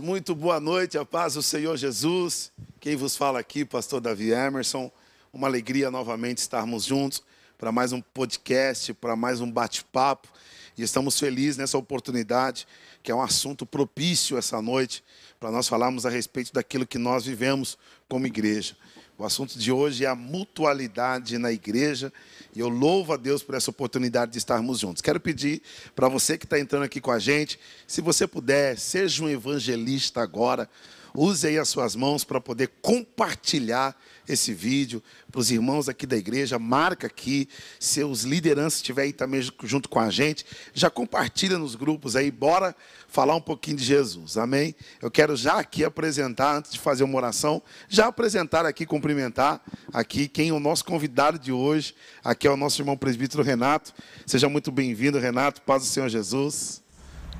Muito boa noite, a paz do Senhor Jesus. Quem vos fala aqui, pastor Davi Emerson. Uma alegria novamente estarmos juntos para mais um podcast, para mais um bate-papo. E estamos felizes nessa oportunidade, que é um assunto propício essa noite, para nós falarmos a respeito daquilo que nós vivemos como igreja. O assunto de hoje é a mutualidade na igreja e eu louvo a Deus por essa oportunidade de estarmos juntos. Quero pedir para você que está entrando aqui com a gente, se você puder, seja um evangelista agora. Use aí as suas mãos para poder compartilhar esse vídeo para os irmãos aqui da igreja. Marca aqui, seus lideranças estiverem aí também junto com a gente. Já compartilha nos grupos aí, bora falar um pouquinho de Jesus, amém? Eu quero já aqui apresentar, antes de fazer uma oração, já apresentar aqui, cumprimentar aqui quem é o nosso convidado de hoje. Aqui é o nosso irmão presbítero Renato. Seja muito bem-vindo, Renato. Paz do Senhor Jesus.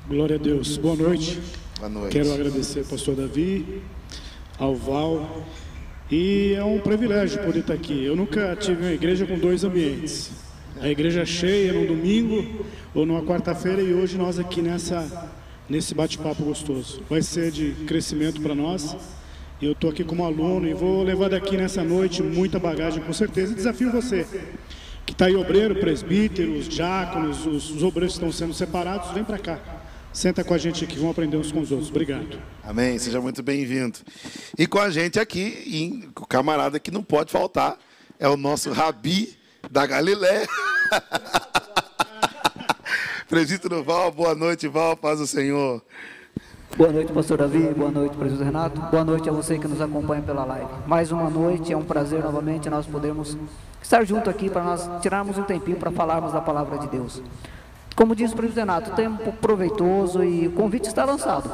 Glória a Deus. Boa noite. Boa noite. Quero agradecer ao pastor Davi, ao Val. E é um privilégio poder estar aqui. Eu nunca tive uma igreja com dois ambientes. A igreja cheia no domingo ou numa quarta-feira e hoje nós aqui nessa nesse bate-papo gostoso. Vai ser de crescimento para nós. Eu estou aqui como aluno e vou levar daqui nessa noite muita bagagem, com certeza. Desafio você, que está aí obreiro, presbítero, os diáconos, os, os obreiros estão sendo separados, vem para cá. Senta com a gente aqui, vamos aprender uns com os outros. Obrigado. Amém, seja muito bem-vindo. E com a gente aqui, o camarada que não pode faltar, é o nosso Rabi da Galiléia. Presbítero Val, boa noite, Val, paz do Senhor. Boa noite, pastor Davi. Boa noite, presbítero Renato. Boa noite a você que nos acompanha pela live. Mais uma noite, é um prazer novamente nós podermos estar junto aqui para nós tirarmos um tempinho para falarmos da palavra de Deus. Como diz o presbítero Renato, tempo proveitoso e o convite está lançado.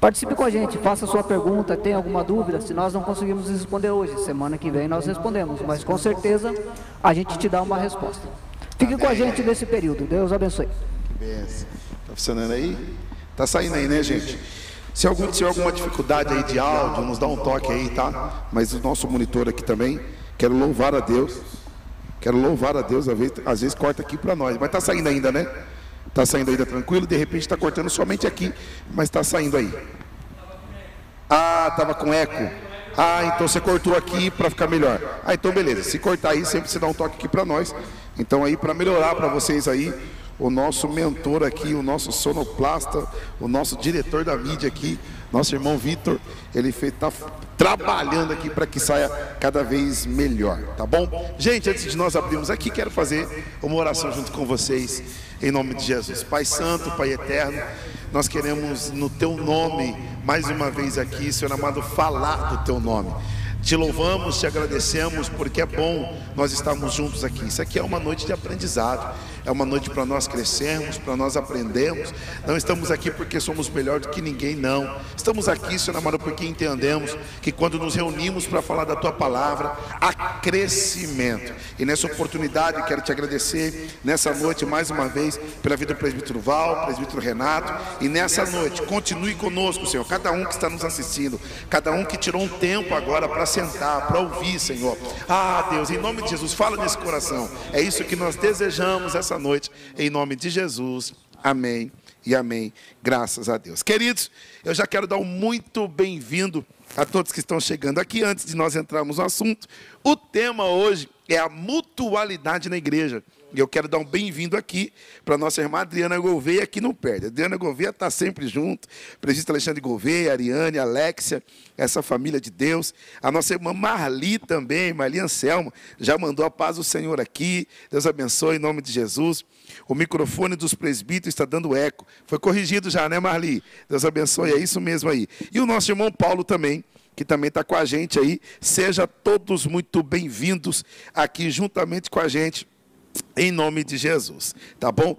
Participe com a gente, faça sua pergunta, tem alguma dúvida? Se nós não conseguimos responder hoje, semana que vem nós respondemos, mas com certeza a gente te dá uma resposta. Fique com a gente nesse período. Deus abençoe. Que benção. Tá funcionando aí? Tá saindo aí, né, gente? Se algum tiver alguma dificuldade aí de áudio, nos dá um toque aí, tá? Mas o nosso monitor aqui também, quero louvar a Deus. Quero louvar a Deus, às vezes, às vezes corta aqui para nós, mas tá saindo ainda, né? Tá saindo ainda tranquilo, de repente está cortando somente aqui, mas está saindo aí. Ah, tava com eco. Ah, então você cortou aqui para ficar melhor. Ah, então beleza. Se cortar aí, sempre você dá um toque aqui para nós. Então aí para melhorar para vocês aí, o nosso mentor aqui, o nosso sonoplasta, o nosso diretor da mídia aqui, nosso irmão Vitor, ele está trabalhando aqui para que saia cada vez melhor, tá bom? Gente, antes de nós abrirmos aqui, quero fazer uma oração junto com vocês, em nome de Jesus. Pai Santo, Pai Eterno, nós queremos no Teu nome, mais uma vez aqui, Senhor amado, falar do Teu nome. Te louvamos, te agradecemos, porque é bom nós estarmos juntos aqui. Isso aqui é uma noite de aprendizado, é uma noite para nós crescermos, para nós aprendermos. Não estamos aqui porque somos melhor do que ninguém, não. Estamos aqui, Senhor amado, porque entendemos que quando nos reunimos para falar da Tua palavra, há crescimento. E nessa oportunidade, quero te agradecer nessa noite, mais uma vez, pela vida do presbítero Val, presbítero Renato. E nessa noite, continue conosco, Senhor, cada um que está nos assistindo, cada um que tirou um tempo agora para sentar, para ouvir, Senhor. Ah, Deus, em nome de Jesus, fala nesse coração. É isso que nós desejamos essa noite, em nome de Jesus. Amém e amém. Graças a Deus. Queridos, eu já quero dar um muito bem-vindo a todos que estão chegando aqui. Antes de nós entrarmos no assunto, o tema hoje é a mutualidade na igreja. E eu quero dar um bem-vindo aqui para nossa irmã Adriana Gouveia, que não perde. Adriana Gouveia está sempre junto. Presidente Alexandre Gouveia, Ariane, Alexia, essa família de Deus. A nossa irmã Marli também, Marli Anselmo, já mandou a paz do Senhor aqui. Deus abençoe em nome de Jesus. O microfone dos presbíteros está dando eco. Foi corrigido já, né, Marli? Deus abençoe, é isso mesmo aí. E o nosso irmão Paulo também, que também está com a gente aí. Seja todos muito bem-vindos aqui juntamente com a gente em nome de Jesus, tá bom?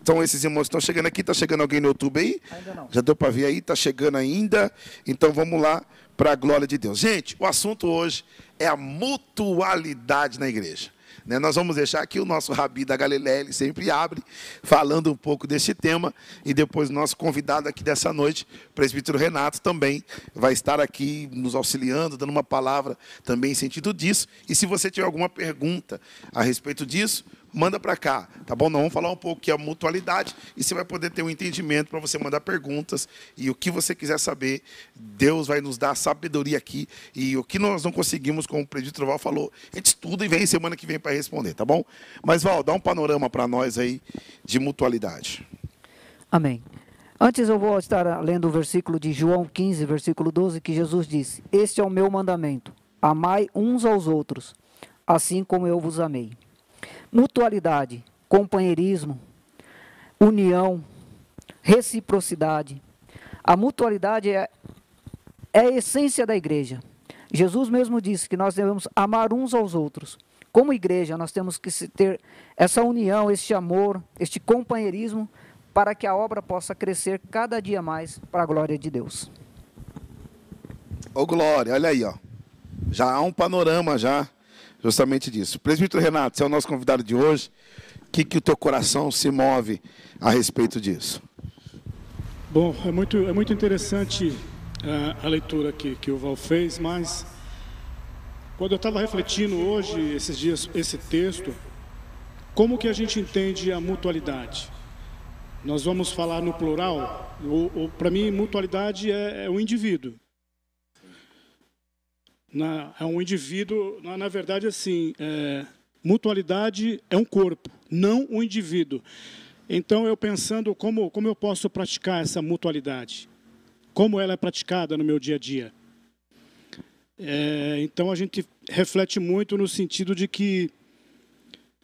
Então esses irmãos estão chegando aqui, está chegando alguém no YouTube aí? Ainda não. Já deu para ver aí? Está chegando ainda? Então vamos lá para a glória de Deus. Gente, o assunto hoje é a mutualidade na igreja. Né? Nós vamos deixar aqui o nosso Rabi da Galileia, ele sempre abre, falando um pouco desse tema, e depois o nosso convidado aqui dessa noite, o presbítero Renato, também vai estar aqui nos auxiliando, dando uma palavra também em sentido disso. E se você tiver alguma pergunta a respeito disso, manda para cá, tá bom? Nós vamos falar um pouco que é a mutualidade e você vai poder ter um entendimento para você mandar perguntas e o que você quiser saber, Deus vai nos dar sabedoria aqui e o que nós não conseguimos, como o presbítero Val falou, a gente estuda e vem semana que vem para responder, tá bom? Mas Val, dá um panorama para nós aí de mutualidade. Amém. Antes eu vou estar lendo o versículo de João 15, versículo 12, que Jesus disse: Este é o meu mandamento: amai uns aos outros, assim como eu vos amei. Mutualidade, companheirismo, união, reciprocidade. A mutualidade é, é a essência da igreja. Jesus mesmo disse que nós devemos amar uns aos outros. Como igreja, nós temos que ter essa união, este amor, este companheirismo, para que a obra possa crescer cada dia mais para a glória de Deus. Ô Glória, olha aí, ó. Já há um panorama já justamente disso. Presbítero Renato, você é o nosso convidado de hoje. O que, que o teu coração se move a respeito disso? Bom, é muito, é muito interessante uh, a leitura que, que o Val fez, mas quando eu estava refletindo hoje, esses dias, esse texto, como que a gente entende a mutualidade? Nós vamos falar no plural. Para mim, mutualidade é, é um indivíduo na, é um indivíduo, na, na verdade, assim, é, mutualidade é um corpo, não um indivíduo. Então, eu pensando como, como eu posso praticar essa mutualidade, como ela é praticada no meu dia a dia. É, então, a gente reflete muito no sentido de que,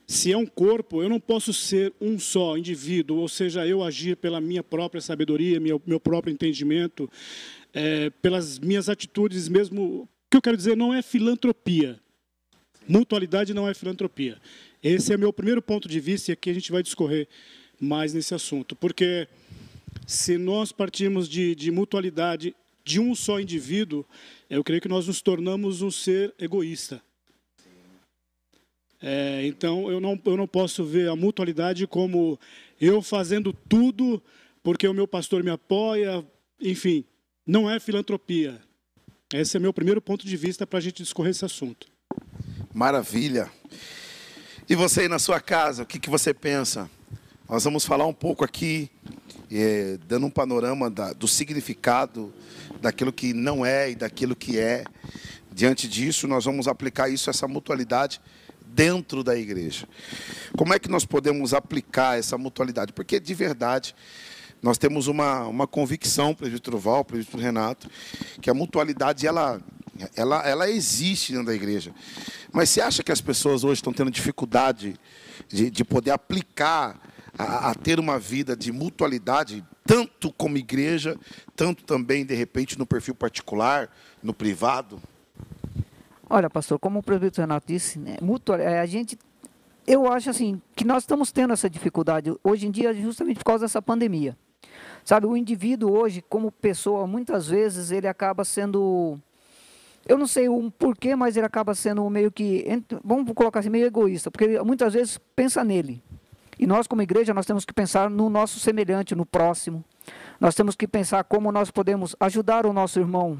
se é um corpo, eu não posso ser um só indivíduo, ou seja, eu agir pela minha própria sabedoria, meu, meu próprio entendimento, é, pelas minhas atitudes, mesmo o que eu quero dizer não é filantropia. Mutualidade não é filantropia. Esse é meu primeiro ponto de vista e aqui a gente vai discorrer mais nesse assunto. Porque se nós partirmos de, de mutualidade de um só indivíduo, eu creio que nós nos tornamos um ser egoísta. É, então, eu não, eu não posso ver a mutualidade como eu fazendo tudo porque o meu pastor me apoia, enfim, não é filantropia. Esse é meu primeiro ponto de vista para a gente discorrer esse assunto. Maravilha. E você aí na sua casa, o que, que você pensa? Nós vamos falar um pouco aqui, é, dando um panorama da, do significado daquilo que não é e daquilo que é. Diante disso, nós vamos aplicar isso, essa mutualidade, dentro da igreja. Como é que nós podemos aplicar essa mutualidade? Porque, de verdade, nós temos uma, uma convicção, presbítero Val, presbítero Renato, que a mutualidade ela, ela, ela existe dentro da igreja. Mas você acha que as pessoas hoje estão tendo dificuldade de, de poder aplicar, a, a ter uma vida de mutualidade, tanto como igreja, tanto também, de repente, no perfil particular, no privado? Olha, pastor, como o presbítero Renato disse, né, mutual, é, a gente eu acho assim que nós estamos tendo essa dificuldade hoje em dia justamente por causa dessa pandemia. Sabe, o indivíduo hoje, como pessoa, muitas vezes ele acaba sendo. Eu não sei um porquê, mas ele acaba sendo meio que. Vamos colocar assim, meio egoísta, porque ele, muitas vezes pensa nele. E nós, como igreja, nós temos que pensar no nosso semelhante, no próximo. Nós temos que pensar como nós podemos ajudar o nosso irmão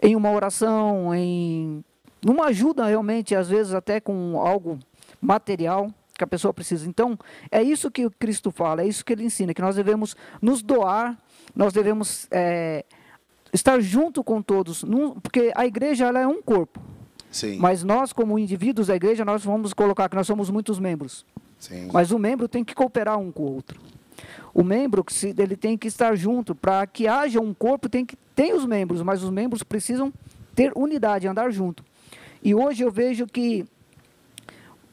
em uma oração, em numa ajuda realmente, às vezes até com algo material que a pessoa precisa. Então, é isso que o Cristo fala, é isso que ele ensina, que nós devemos nos doar, nós devemos é, estar junto com todos, num, porque a igreja ela é um corpo. Sim. Mas nós, como indivíduos da igreja, nós vamos colocar que nós somos muitos membros. Sim. Mas o membro tem que cooperar um com o outro. O membro ele tem que estar junto para que haja um corpo, tem que tem os membros, mas os membros precisam ter unidade, andar junto. E hoje eu vejo que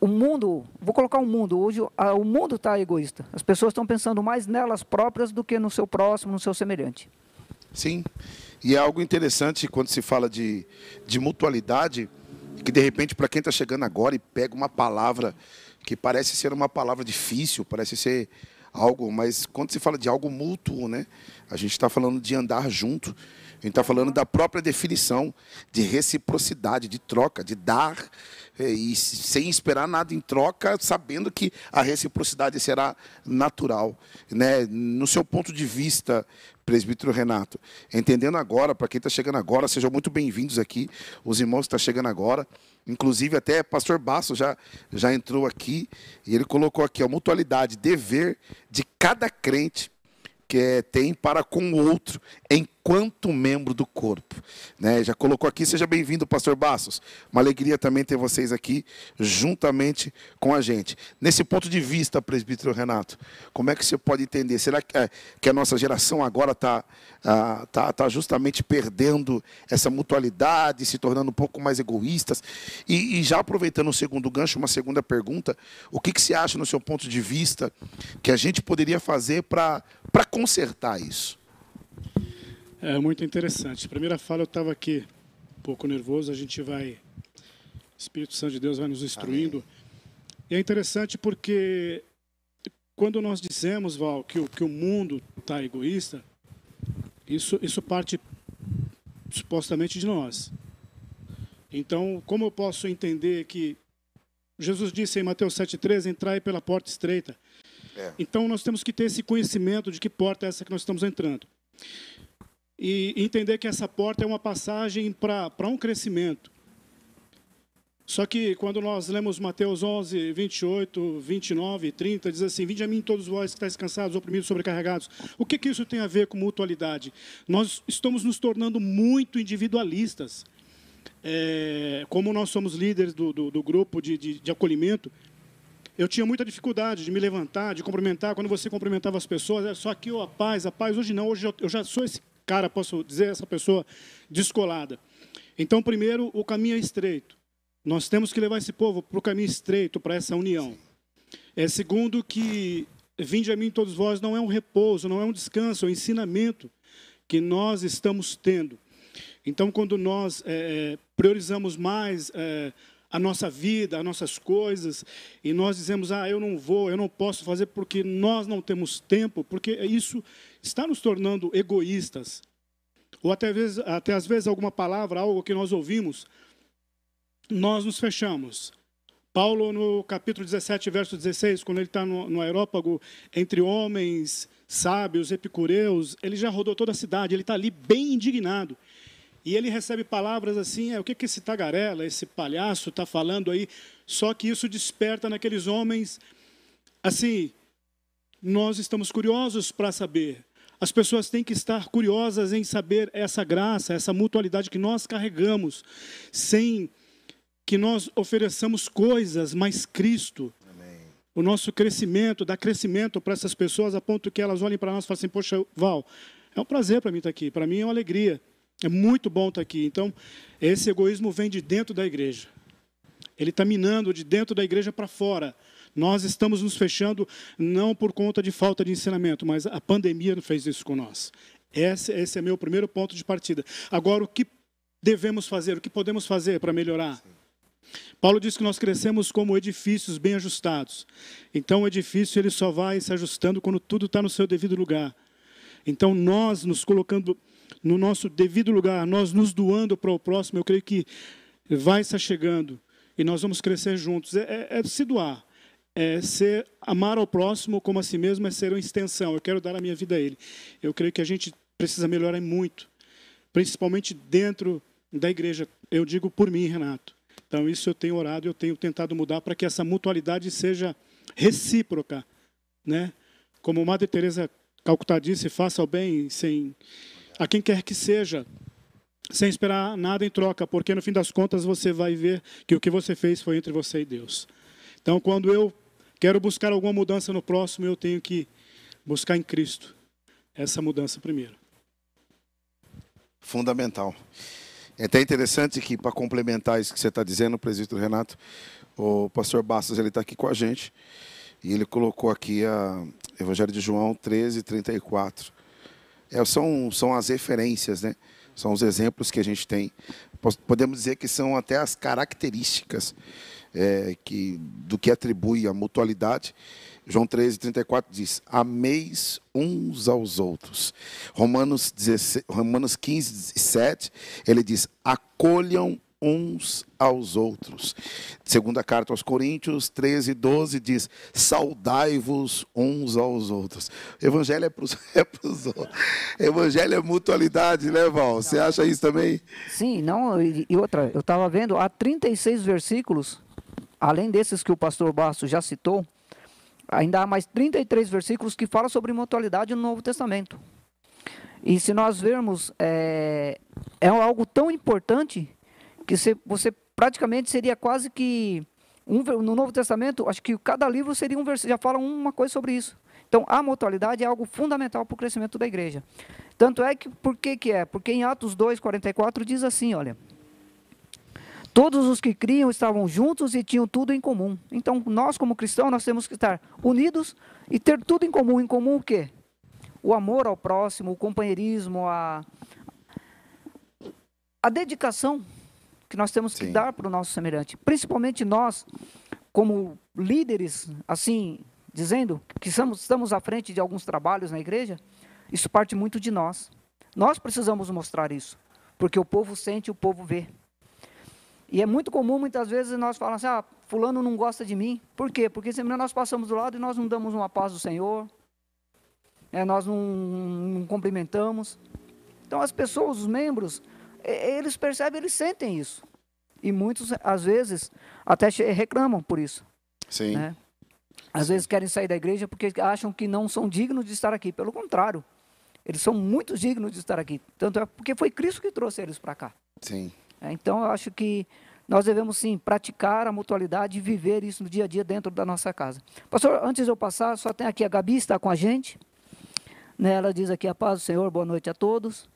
o mundo, vou colocar um mundo, hoje o mundo está egoísta. As pessoas estão pensando mais nelas próprias do que no seu próximo, no seu semelhante. Sim, e é algo interessante quando se fala de, de mutualidade, que de repente para quem está chegando agora e pega uma palavra que parece ser uma palavra difícil, parece ser algo, mas quando se fala de algo mútuo, né? A gente está falando de andar junto. A gente está falando da própria definição de reciprocidade, de troca, de dar é, e sem esperar nada em troca, sabendo que a reciprocidade será natural. Né? No seu ponto de vista, presbítero Renato, entendendo agora, para quem está chegando agora, sejam muito bem-vindos aqui, os irmãos que estão chegando agora, inclusive até pastor Basso já, já entrou aqui, e ele colocou aqui a mutualidade, dever de cada crente que é, tem para com o outro, enquanto membro do corpo. Né? Já colocou aqui, seja bem-vindo, pastor Bassos. Uma alegria também ter vocês aqui, juntamente com a gente. Nesse ponto de vista, presbítero Renato, como é que você pode entender? Será que, é, que a nossa geração agora está ah, tá, tá justamente perdendo essa mutualidade, se tornando um pouco mais egoístas? E, e já aproveitando o segundo gancho, uma segunda pergunta, o que, que você acha, no seu ponto de vista, que a gente poderia fazer para consertar isso? É muito interessante. Primeira fala, eu estava aqui um pouco nervoso, a gente vai. Espírito Santo de Deus vai nos instruindo. Amém. E é interessante porque quando nós dizemos, Val, que o, que o mundo está egoísta, isso, isso parte supostamente de nós. Então, como eu posso entender que Jesus disse em Mateus 7,13: entrai pela porta estreita. É. Então, nós temos que ter esse conhecimento de que porta é essa que nós estamos entrando. E entender que essa porta é uma passagem para um crescimento. Só que quando nós lemos Mateus 11, 28, 29 e 30, diz assim: Vinde a mim todos vós que estáis cansados, oprimidos, sobrecarregados. O que, que isso tem a ver com mutualidade? Nós estamos nos tornando muito individualistas. É, como nós somos líderes do, do, do grupo de, de, de acolhimento, eu tinha muita dificuldade de me levantar, de cumprimentar. Quando você cumprimentava as pessoas, era só aqui, oh, a paz, a paz. Hoje não, hoje eu já sou esse cara, posso dizer, essa pessoa descolada. Então, primeiro, o caminho é estreito. Nós temos que levar esse povo para o caminho estreito, para essa união. É segundo que vinde a mim todos vós não é um repouso, não é um descanso, é um ensinamento que nós estamos tendo. Então, quando nós é, priorizamos mais é, a nossa vida, as nossas coisas, e nós dizemos, ah, eu não vou, eu não posso fazer porque nós não temos tempo, porque isso está nos tornando egoístas. Ou até, até às vezes alguma palavra, algo que nós ouvimos, nós nos fechamos. Paulo, no capítulo 17, verso 16, quando ele está no, no aerópago entre homens sábios, epicureus, ele já rodou toda a cidade, ele está ali bem indignado. E ele recebe palavras assim: é, o que, que esse tagarela, esse palhaço está falando aí? Só que isso desperta naqueles homens, assim, nós estamos curiosos para saber. As pessoas têm que estar curiosas em saber essa graça, essa mutualidade que nós carregamos, sem que nós ofereçamos coisas, mas Cristo. Amém. O nosso crescimento, dá crescimento para essas pessoas a ponto que elas olhem para nós e falem assim: Poxa, Val, é um prazer para mim estar aqui, para mim é uma alegria. É muito bom estar aqui. Então, esse egoísmo vem de dentro da igreja. Ele está minando de dentro da igreja para fora. Nós estamos nos fechando não por conta de falta de ensinamento, mas a pandemia fez isso com nós. Esse, esse é meu primeiro ponto de partida. Agora, o que devemos fazer? O que podemos fazer para melhorar? Paulo diz que nós crescemos como edifícios bem ajustados. Então, o edifício ele só vai se ajustando quando tudo está no seu devido lugar. Então, nós nos colocando no nosso devido lugar, nós nos doando para o próximo, eu creio que vai estar chegando e nós vamos crescer juntos. É, é, é, se doar, é ser amar ao próximo como a si mesmo, é ser uma extensão. Eu quero dar a minha vida a Ele. Eu creio que a gente precisa melhorar muito, principalmente dentro da igreja. Eu digo por mim, Renato. Então, isso eu tenho orado, eu tenho tentado mudar para que essa mutualidade seja recíproca. Né? Como Madre Teresa Calcutá disse, faça o bem sem a quem quer que seja, sem esperar nada em troca, porque no fim das contas você vai ver que o que você fez foi entre você e Deus. Então, quando eu quero buscar alguma mudança no próximo, eu tenho que buscar em Cristo essa mudança primeiro. Fundamental. É até interessante que, para complementar isso que você está dizendo, presbítero Renato, o pastor Bastos ele está aqui com a gente e ele colocou aqui a Evangelho de João 13, 34. É, são, são as referências, né? São os exemplos que a gente tem. Podemos dizer que são até as características é, que, do que atribui a mutualidade. João 13, 34 diz: Ameis uns aos outros. Romanos, 16, Romanos 15, 7, ele diz: Acolham uns aos outros. Segunda carta aos Coríntios 13, 12 diz: Saudai-vos uns aos outros. Evangelho é para os é outros. Evangelho é mutualidade, né, Val? Você acha isso também? Sim, não, e outra, eu estava vendo, há 36 versículos, além desses que o pastor Bastos já citou, ainda há mais 33 versículos que falam sobre mutualidade no Novo Testamento. E se nós vermos, é, é algo tão importante que você praticamente seria quase que um, no Novo Testamento, acho que cada livro seria um versículo, já fala uma coisa sobre isso. Então, a mutualidade é algo fundamental para o crescimento da igreja. Tanto é que, por que, que é? Porque em Atos 2, 44 diz assim, olha, todos os que criam estavam juntos e tinham tudo em comum. Então, nós como cristãos, nós temos que estar unidos e ter tudo em comum. Em comum o quê? O amor ao próximo, o companheirismo, a, a dedicação que nós temos Sim. que dar para o nosso semelhante. Principalmente nós, como líderes, assim, dizendo que estamos, estamos à frente de alguns trabalhos na igreja, isso parte muito de nós. Nós precisamos mostrar isso, porque o povo sente, o povo vê. E é muito comum, muitas vezes, nós falamos assim, ah, fulano não gosta de mim. Por quê? Porque sempre nós passamos do lado e nós não damos uma paz do Senhor, é, nós não, não cumprimentamos. Então, as pessoas, os membros, eles percebem, eles sentem isso. E muitos, às vezes, até reclamam por isso. Sim. Né? Às vezes querem sair da igreja porque acham que não são dignos de estar aqui. Pelo contrário, eles são muito dignos de estar aqui. Tanto é porque foi Cristo que trouxe eles para cá. Sim. É, então, eu acho que nós devemos sim praticar a mutualidade e viver isso no dia a dia dentro da nossa casa. Pastor, antes de eu passar, só tem aqui a Gabi está com a gente. Né, ela diz aqui a paz do Senhor, boa noite a todos.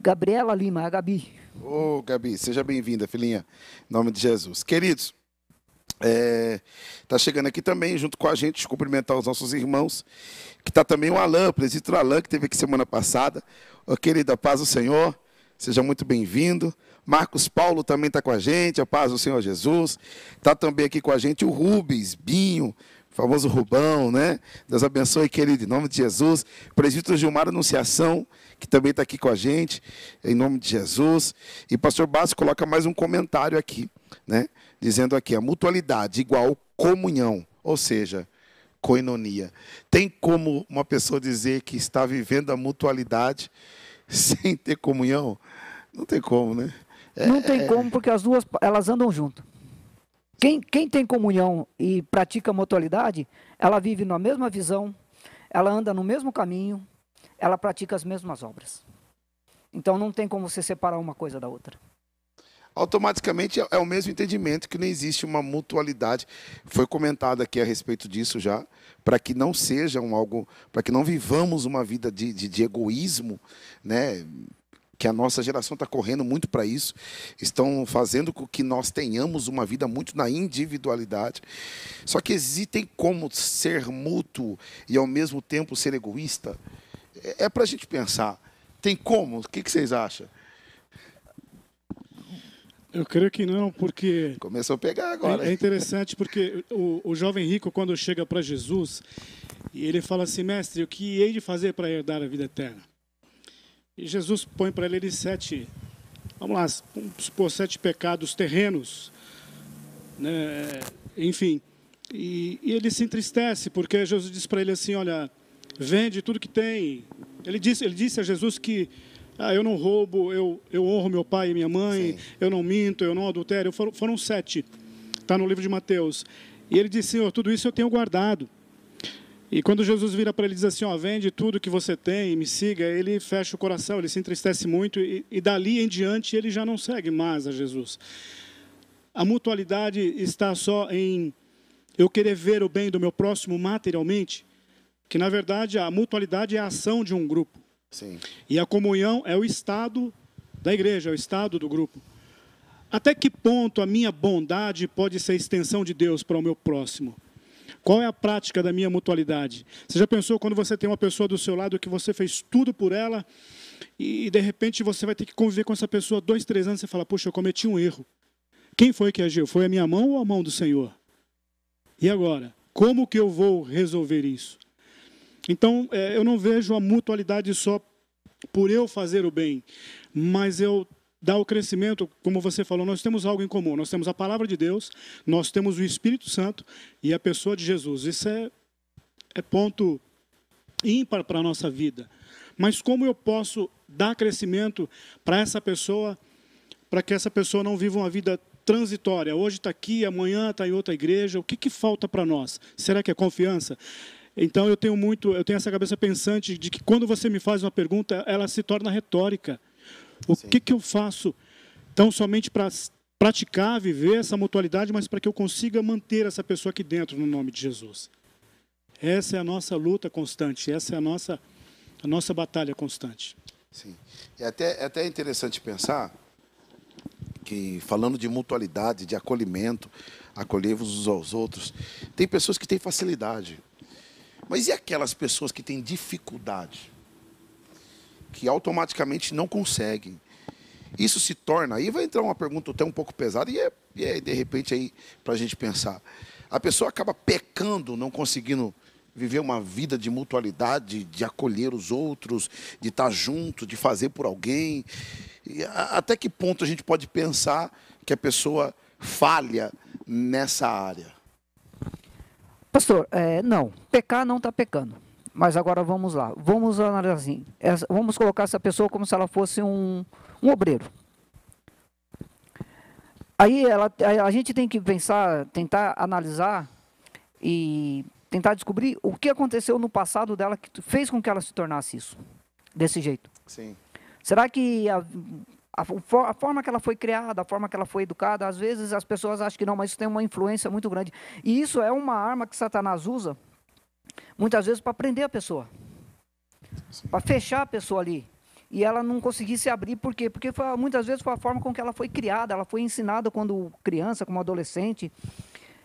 Gabriela Lima, a Gabi. Ô, oh, Gabi, seja bem-vinda, filhinha. Em nome de Jesus. Queridos, é, tá chegando aqui também, junto com a gente, cumprimentar os nossos irmãos, que está também o Alain, o presbítero Alain, que teve aqui semana passada. Ô, querido, a paz do Senhor, seja muito bem-vindo. Marcos Paulo também está com a gente, a paz do Senhor Jesus. Está também aqui com a gente o Rubens, Binho, famoso Rubão, né? Deus abençoe, querido, em nome de Jesus. Presbítero Gilmar Anunciação, que também está aqui com a gente, em nome de Jesus. E pastor Bastos coloca mais um comentário aqui, né? Dizendo aqui, a mutualidade igual comunhão, ou seja, coinonia. Tem como uma pessoa dizer que está vivendo a mutualidade sem ter comunhão? Não tem como, né? É, Não tem como, porque as duas elas andam junto. Quem, quem tem comunhão e pratica mutualidade, ela vive na mesma visão, ela anda no mesmo caminho, ela pratica as mesmas obras. Então não tem como você separar uma coisa da outra. Automaticamente é o mesmo entendimento que não existe uma mutualidade. Foi comentado aqui a respeito disso já, para que não seja um algo, para que não vivamos uma vida de, de, de egoísmo, né? que a nossa geração está correndo muito para isso, estão fazendo com que nós tenhamos uma vida muito na individualidade. Só que existem como ser mútuo e ao mesmo tempo ser egoísta. É, é para a gente pensar. Tem como? O que, que vocês acham? Eu creio que não, porque. Começou a pegar agora. É, interessante porque o, o jovem rico, quando chega para Jesus, e ele fala assim: Mestre, o que hei de fazer para herdar a vida eterna? E Jesus põe para ele sete, vamos lá, vamos supor, sete pecados terrenos. Né? Enfim. E, e ele se entristece, porque Jesus diz para ele assim: Olha, vende tudo que tem. Ele disse, ele disse a Jesus que ah, eu não roubo, eu, eu honro meu pai e minha mãe, Sim. eu não minto, eu não adultério. Foram, foram sete. Está no livro de Mateus. E ele disse, Senhor, tudo isso eu tenho guardado. E quando Jesus vira para ele e diz assim, ó, vende tudo que você tem e me siga, ele fecha o coração, ele se entristece muito e, e dali em diante ele já não segue mais a Jesus. A mutualidade está só em eu querer ver o bem do meu próximo materialmente, que na verdade a mutualidade é a ação de um grupo. Sim. E a comunhão é o estado da igreja, é o estado do grupo. Até que ponto a minha bondade pode ser extensão de Deus para o meu próximo? Qual é a prática da minha mutualidade? Você já pensou quando você tem uma pessoa do seu lado que você fez tudo por ela e de repente você vai ter que conviver com essa pessoa dois, três anos e você fala, puxa, eu cometi um erro. Quem foi que agiu? Foi a minha mão ou a mão do Senhor? E agora? Como que eu vou resolver isso? Então, é, eu não vejo a mutualidade só por eu fazer o bem, mas eu dar o crescimento, como você falou, nós temos algo em comum. Nós temos a palavra de Deus, nós temos o Espírito Santo e a pessoa de Jesus. Isso é, é ponto ímpar para a nossa vida. Mas como eu posso dar crescimento para essa pessoa, para que essa pessoa não viva uma vida transitória? Hoje está aqui, amanhã está em outra igreja. O que, que falta para nós? Será que é confiança? Então eu tenho muito, eu tenho essa cabeça pensante de que quando você me faz uma pergunta, ela se torna retórica. O que, que eu faço? Então, somente para praticar, viver essa mutualidade, mas para que eu consiga manter essa pessoa aqui dentro, no nome de Jesus. Essa é a nossa luta constante, essa é a nossa, a nossa batalha constante. Sim. É até, é até interessante pensar que, falando de mutualidade, de acolhimento, acolher-vos uns aos outros, tem pessoas que têm facilidade. Mas e aquelas pessoas que têm dificuldade? Que automaticamente não conseguem. Isso se torna, aí vai entrar uma pergunta até um pouco pesada, e é, e é de repente aí para a gente pensar. A pessoa acaba pecando, não conseguindo viver uma vida de mutualidade, de acolher os outros, de estar junto, de fazer por alguém. E até que ponto a gente pode pensar que a pessoa falha nessa área? Pastor, é, não, pecar não está pecando. Mas agora vamos lá, vamos analisar assim, essa, vamos colocar essa pessoa como se ela fosse um, um obreiro. Aí ela, a gente tem que pensar, tentar analisar e tentar descobrir o que aconteceu no passado dela que fez com que ela se tornasse isso, desse jeito. Sim. Será que a, a, a, forma que ela foi criada, a forma que ela foi educada, às vezes as pessoas acham que não, mas isso tem uma influência muito grande. E isso é uma arma que Satanás usa, muitas vezes, para prender a pessoa. Para fechar a pessoa ali. E ela não conseguir se abrir, por quê? Porque foi, muitas vezes foi a forma com que ela foi criada, ela foi ensinada quando criança, como adolescente.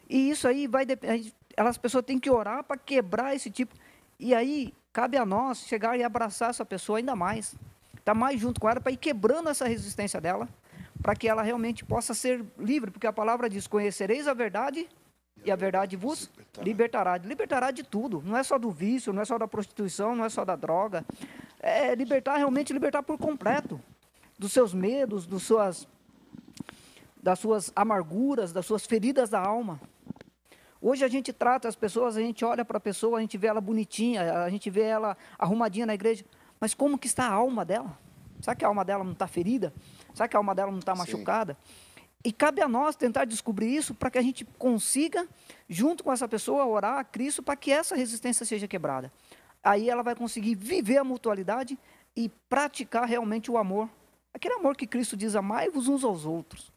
E isso aí vai depender. As pessoas têm que orar para quebrar esse tipo. E aí cabe a nós chegar e abraçar essa pessoa ainda mais estar tá mais junto com ela para ir quebrando essa resistência dela, para que ela realmente possa ser livre, porque a palavra diz: Conhecereis a verdade e a verdade vos libertará. Libertará de tudo, não é só do vício, não é só da prostituição, não é só da droga. É libertar, realmente libertar por completo dos seus medos, dos suas, das suas amarguras, das suas feridas da alma. Hoje a gente trata as pessoas, a gente olha para a pessoa, a gente vê ela bonitinha, a gente vê ela arrumadinha na igreja. Mas como que está a alma dela? Será que a alma dela não está ferida? Será que a alma dela não está machucada? E cabe a nós tentar descobrir isso para que a gente consiga, junto com essa pessoa, orar a Cristo para que essa resistência seja quebrada. Aí ela vai conseguir viver a mutualidade e praticar realmente o amor. Aquele amor que Cristo diz, amai-vos uns aos outros.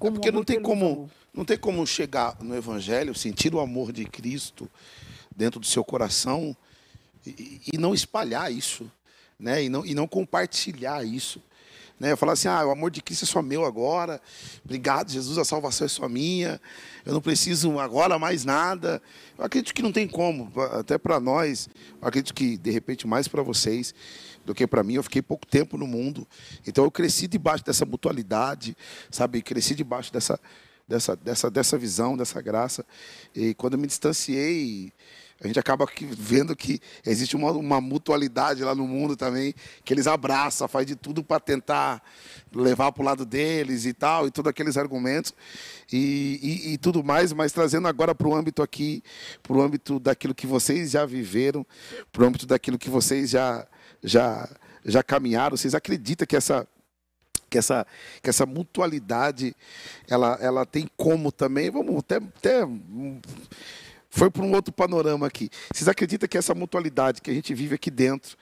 É porque não tem, como, não tem como chegar no Evangelho, sentir o amor de Cristo dentro do seu coração e, e não espalhar isso né? E não, e não compartilhar isso. Né? Eu falar assim, ah, o amor de Cristo é só meu agora. Obrigado, Jesus, a salvação é só minha. Eu não preciso agora mais nada. Eu acredito que não tem como, até para nós. Eu acredito que, de repente, mais para vocês do que para mim. Eu fiquei pouco tempo no mundo. Então, eu cresci debaixo dessa mutualidade, sabe? Cresci debaixo dessa, dessa, dessa, dessa visão, dessa graça. E quando eu me distanciei a gente acaba vendo que existe uma, uma mutualidade lá no mundo também, que eles abraçam, faz de tudo para tentar levar para o lado deles e tal, e todos aqueles argumentos e, e, e tudo mais, mas trazendo agora para o âmbito aqui, para o âmbito daquilo que vocês já viveram, para o âmbito daquilo que vocês já, já, já caminharam, vocês acreditam que essa que essa, que essa mutualidade ela, ela tem como também, vamos até, até foi para um outro panorama aqui. Vocês acreditam que essa mutualidade que a gente vive aqui dentro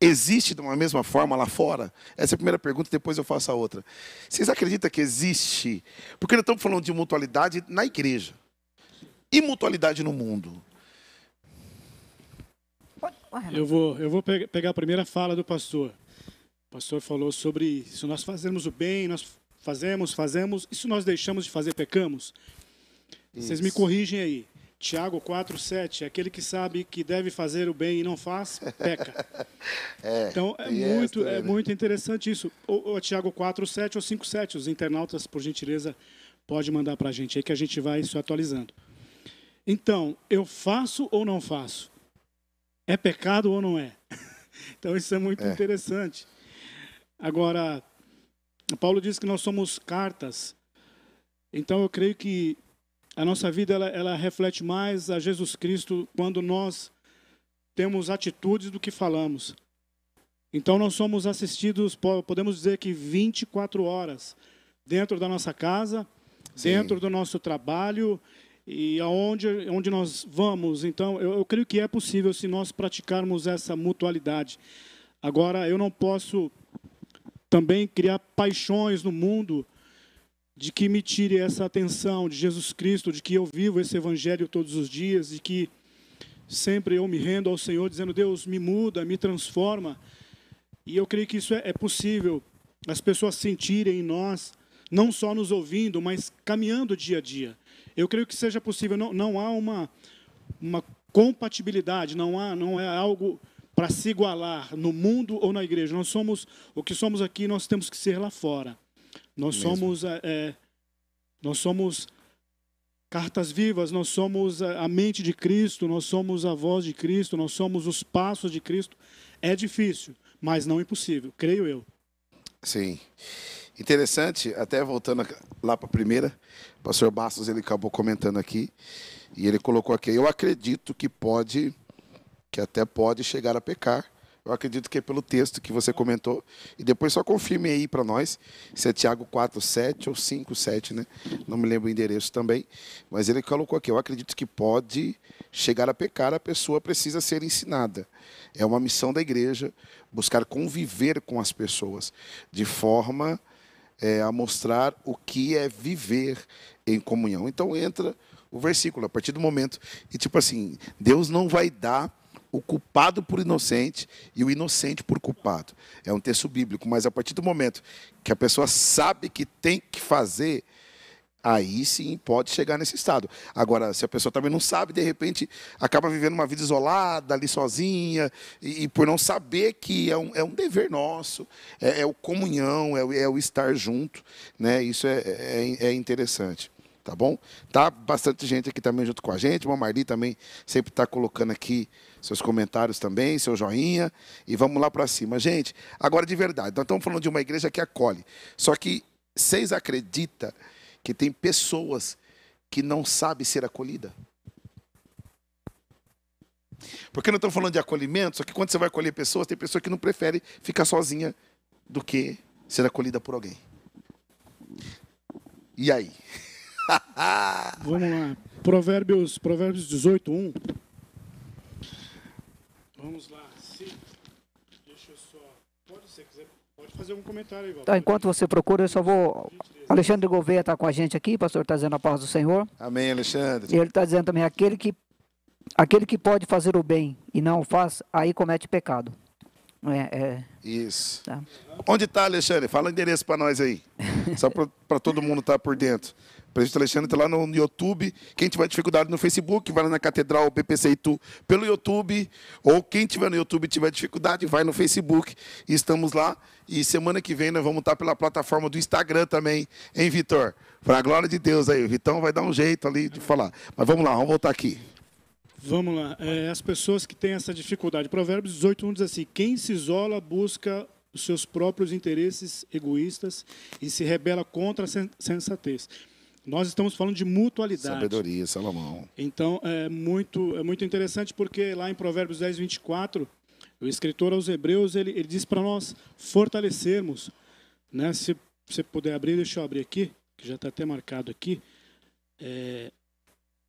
existe de uma mesma forma lá fora? Essa é a primeira pergunta, depois eu faço a outra. Vocês acreditam que existe? Porque nós estamos falando de mutualidade na igreja. e mutualidade no mundo. Eu vou, eu vou pegar a primeira fala do pastor. O pastor falou sobre se nós fazemos o bem, nós fazemos, fazemos, e se nós deixamos de fazer, pecamos. Isso. Vocês me corrigem aí. Tiago 4,7, aquele que sabe que deve fazer o bem e não faz, peca. é, então é muito, esta, é né? muito interessante isso. Ou, ou Tiago 4,7 ou 5,7. Os internautas, por gentileza, pode mandar para a gente aí que a gente vai isso atualizando. Então, eu faço ou não faço? É pecado ou não é? então isso é muito é. interessante. Agora, Paulo diz que nós somos cartas. Então eu creio que a nossa vida ela, ela reflete mais a Jesus Cristo quando nós temos atitudes do que falamos. Então nós somos assistidos, podemos dizer que 24 horas dentro da nossa casa, Sim. dentro do nosso trabalho e aonde onde nós vamos. Então eu, eu creio que é possível se nós praticarmos essa mutualidade. Agora eu não posso também criar paixões no mundo de que me tire essa atenção de Jesus Cristo, de que eu vivo esse evangelho todos os dias, de que sempre eu me rendo ao Senhor dizendo: Deus, me muda, me transforma. E eu creio que isso é, é possível, as pessoas sentirem em nós, não só nos ouvindo, mas caminhando dia a dia. Eu creio que seja possível, não, não há uma, uma compatibilidade, não, há, não é algo para se igualar no mundo ou na igreja. Nós somos o que somos aqui, nós temos que ser lá fora. Nós Mesmo. somos, é, nós somos cartas vivas, nós somos a mente de Cristo, nós somos a voz de Cristo, nós somos os passos de Cristo. É difícil, mas não impossível, creio eu. Sim. Interessante, até voltando lá para a primeira, o pastor Bastos ele acabou comentando aqui, e ele colocou aqui, eu acredito que pode, que até pode chegar a pecar, eu acredito que é pelo texto que você comentou. E depois só confirme aí para nós se é Tiago 4, 7 ou 5, 7, né? Não me lembro o endereço também. Mas ele colocou aqui: eu acredito que pode chegar a pecar, a pessoa precisa ser ensinada. É uma missão da igreja buscar conviver com as pessoas de forma é, a mostrar o que é viver em comunhão. Então entra o versículo, a partir do momento. E tipo assim, Deus não vai dar o culpado por inocente e o inocente por culpado. É um texto bíblico, mas a partir do momento que a pessoa sabe que tem que fazer, aí sim pode chegar nesse estado. Agora, se a pessoa também não sabe, de repente acaba vivendo uma vida isolada, ali sozinha, e, e por não saber que é um, é um dever nosso, é, é o comunhão, é o, é o, estar junto, né? isso é, é, é interessante tá bom? Tá bastante gente aqui também junto com a gente. O Marli também sempre está colocando aqui seus comentários também, seu joinha. E vamos lá para cima. Gente, agora de verdade, nós estamos falando de uma igreja que acolhe. Só que vocês acreditam que tem pessoas que não sabem ser acolhida? Porque não estamos falando de acolhimento, só que quando você vai acolher pessoas, tem pessoa que não prefere ficar sozinha do que ser acolhida por alguém. E aí? Vamos lá. Provérbios, Provérbios 18, 1. Vamos lá. Sim. Deixa eu só. Pode, se quiser, pode fazer um comentário aí, Tá, enquanto você procura, eu só vou. Alexandre Gouveia está com a gente aqui, pastor está dizendo a paz do Senhor. Amém, Alexandre. E ele está dizendo também, aquele que, aquele que pode fazer o bem e não o faz, aí comete pecado. É, é. Isso. Tá. Onde está, Alexandre? Fala o endereço para nós aí. Só para todo mundo estar tá por dentro. Presidente Alexandre está lá no YouTube. Quem tiver dificuldade no Facebook, vai lá na Catedral PPC Itu pelo YouTube. Ou quem tiver no YouTube tiver dificuldade, vai no Facebook. Estamos lá. E semana que vem nós vamos estar pela plataforma do Instagram também, hein, Vitor? Para a glória de Deus aí. O Vitão vai dar um jeito ali de falar. Mas vamos lá, vamos voltar aqui. Vamos lá. É, as pessoas que têm essa dificuldade. Provérbios 18, 1 diz assim: Quem se isola busca os seus próprios interesses egoístas e se rebela contra a sensatez. Nós estamos falando de mutualidade. Sabedoria, Salomão. Então, é muito, é muito interessante porque lá em Provérbios 10, 24, o escritor aos Hebreus, ele, ele diz para nós fortalecermos. Né? Se você puder abrir, deixa eu abrir aqui, que já está até marcado aqui. É,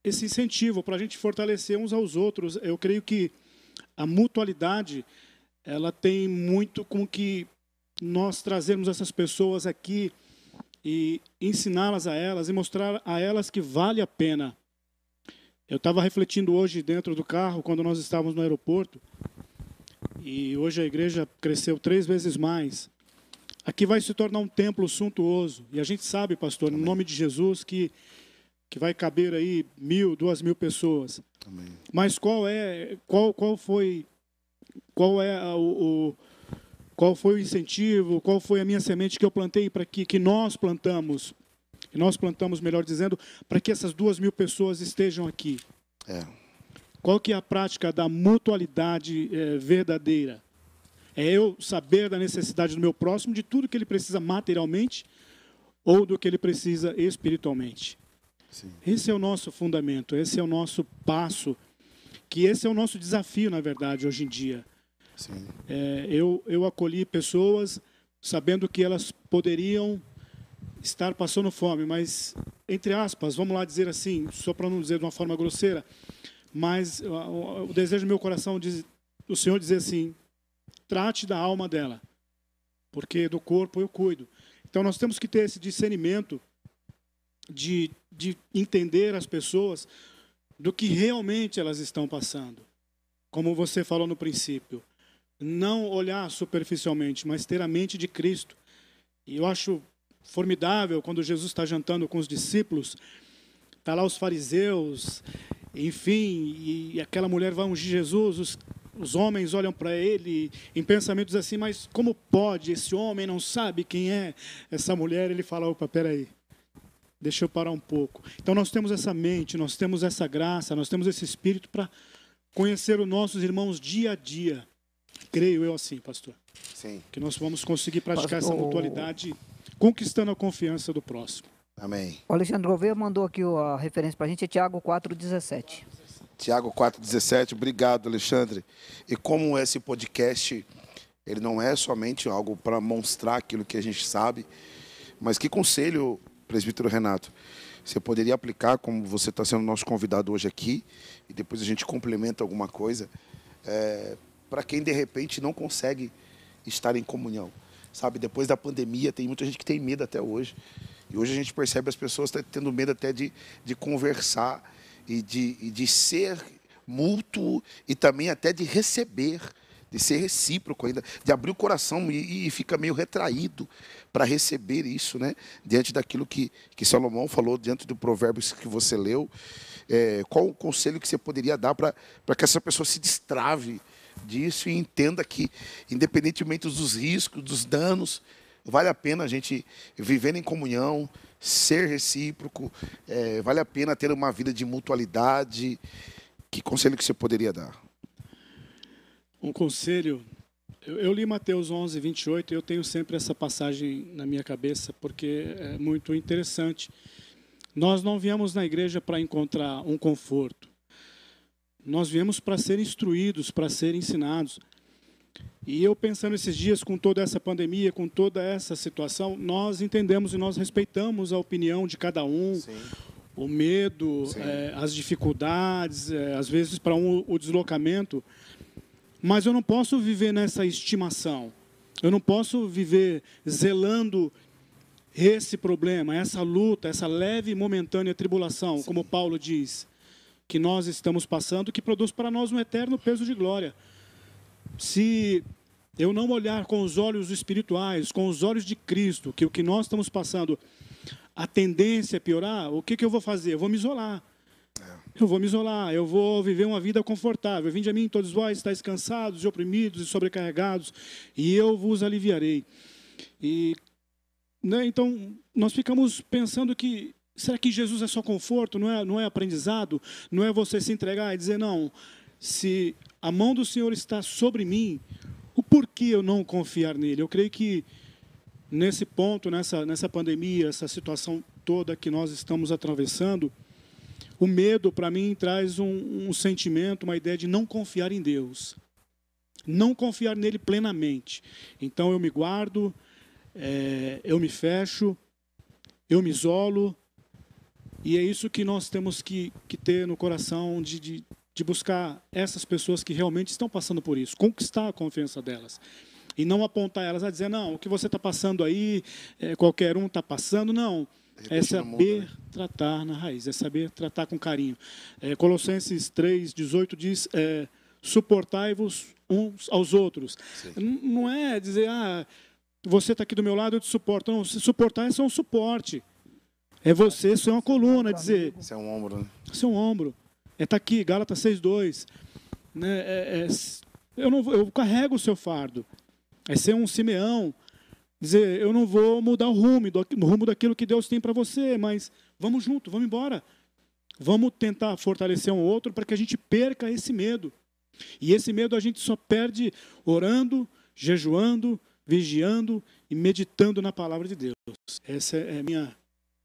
esse incentivo para a gente fortalecer uns aos outros. Eu creio que a mutualidade ela tem muito com que nós trazermos essas pessoas aqui e ensiná-las a elas e mostrar a elas que vale a pena Eu estava refletindo hoje dentro do carro, quando nós estávamos no aeroporto, e hoje a igreja cresceu três vezes mais. Aqui vai se tornar um templo suntuoso. E a gente sabe, pastor, no nome de Jesus, que, que vai caber aí mil, duas mil pessoas. Amém. Mas qual é, qual, qual foi, qual é o, o, qual foi o incentivo, qual foi a minha semente que eu plantei para que, que nós plantamos, que nós plantamos, melhor dizendo, para que essas duas mil pessoas estejam aqui? É. Qual que é a prática da mutualidade é, verdadeira? É eu saber da necessidade do meu próximo, de tudo que ele precisa materialmente ou do que ele precisa espiritualmente. Sim. Esse é o nosso fundamento, esse é o nosso passo, que esse é o nosso desafio, na verdade, hoje em dia. É, eu, eu acolhi pessoas sabendo que elas poderiam estar passando fome, mas, entre aspas, vamos lá dizer assim, só para não dizer de uma forma grosseira, mas o, o desejo do meu coração diz, o Senhor dizer assim: trate da alma dela, porque do corpo eu cuido. Então nós temos que ter esse discernimento de, de entender as pessoas do que realmente elas estão passando. Como você falou no princípio, não olhar superficialmente, mas ter a mente de Cristo. E eu acho formidável quando Jesus está jantando com os discípulos, está lá os fariseus, enfim, e aquela mulher vai ungir Jesus, os os homens olham para ele em pensamentos assim, mas como pode? Esse homem não sabe quem é essa mulher. Ele fala: opa, peraí, deixa eu parar um pouco. Então nós temos essa mente, nós temos essa graça, nós temos esse espírito para conhecer os nossos irmãos dia a dia. Creio eu assim, pastor. Sim. Que nós vamos conseguir praticar pastor... essa mutualidade, conquistando a confiança do próximo. Amém. O Alexandre Gouveia mandou aqui a referência para a gente, é Tiago 4,17. Tiago 4,17, obrigado, Alexandre. E como esse podcast, ele não é somente algo para mostrar aquilo que a gente sabe, mas que conselho, presbítero Renato, você poderia aplicar, como você está sendo nosso convidado hoje aqui, e depois a gente complementa alguma coisa, é, para quem de repente não consegue estar em comunhão. Sabe, depois da pandemia, tem muita gente que tem medo até hoje. E hoje a gente percebe as pessoas tendo medo até de, de conversar e de, e de ser mútuo e também até de receber, de ser recíproco ainda, de abrir o coração e, e fica meio retraído para receber isso, né? Diante daquilo que, que Salomão falou, diante do provérbios que você leu. É, qual o conselho que você poderia dar para que essa pessoa se destrave disso e entenda que, independentemente dos riscos, dos danos, vale a pena a gente viver em comunhão, ser recíproco, é, vale a pena ter uma vida de mutualidade. Que conselho que você poderia dar? Um conselho. Eu, eu li Mateus 11, 28 e eu tenho sempre essa passagem na minha cabeça porque é muito interessante. Nós não viemos na igreja para encontrar um conforto. Nós viemos para ser instruídos, para ser ensinados. E eu pensando esses dias com toda essa pandemia, com toda essa situação, nós entendemos e nós respeitamos a opinião de cada um, Sim. o medo, é, as dificuldades, é, às vezes para um o deslocamento. Mas eu não posso viver nessa estimação. Eu não posso viver zelando esse problema, essa luta, essa leve e momentânea tribulação, Sim. como Paulo diz, que nós estamos passando, que produz para nós um eterno peso de glória se eu não olhar com os olhos espirituais, com os olhos de Cristo, que o que nós estamos passando, a tendência é piorar, o que, que eu vou fazer? Eu vou me isolar. É. Eu vou me isolar, eu vou viver uma vida confortável. Vinde a mim todos vós, estáis cansados e oprimidos e sobrecarregados, e eu vos aliviarei. E né, então nós ficamos pensando que será que Jesus é só conforto, não é, não é aprendizado, não é você se entregar e dizer não, se a mão do Senhor está sobre mim, o porquê eu não confiar nele? Eu creio que nesse ponto, nessa, nessa pandemia, essa situação toda que nós estamos atravessando, o medo, para mim, traz um, um, sentimento, uma ideia de não confiar em Deus. Não confiar nele plenamente. Então eu me guardo, é, eu me fecho, eu me isolo. E é isso que nós temos que, que ter no coração de, de, de buscar essas pessoas que realmente estão passando por isso, conquistar a confiança delas. E não apontar elas a dizer, não, o que você está passando aí, é, qualquer um está passando. Não. é saber mundo, né? tratar na raiz, é saber tratar com carinho. É, Colossenses 3, 18 diz: é, suportai-vos uns aos outros. Não é dizer, ah, você está aqui do meu lado, eu te suporto. Não, se suportar é só um suporte. É você, ser é uma coluna, é dizer. É um ombro, né? É um ombro. É tá aqui, Gálatas 6,2. Né? É, é, eu, não, eu carrego o seu fardo. É ser um Simeão. Dizer, eu não vou mudar o rumo, o rumo daquilo que Deus tem para você, mas vamos junto, vamos embora. Vamos tentar fortalecer um outro para que a gente perca esse medo. E esse medo a gente só perde orando, jejuando, vigiando e meditando na palavra de Deus. Esse é minha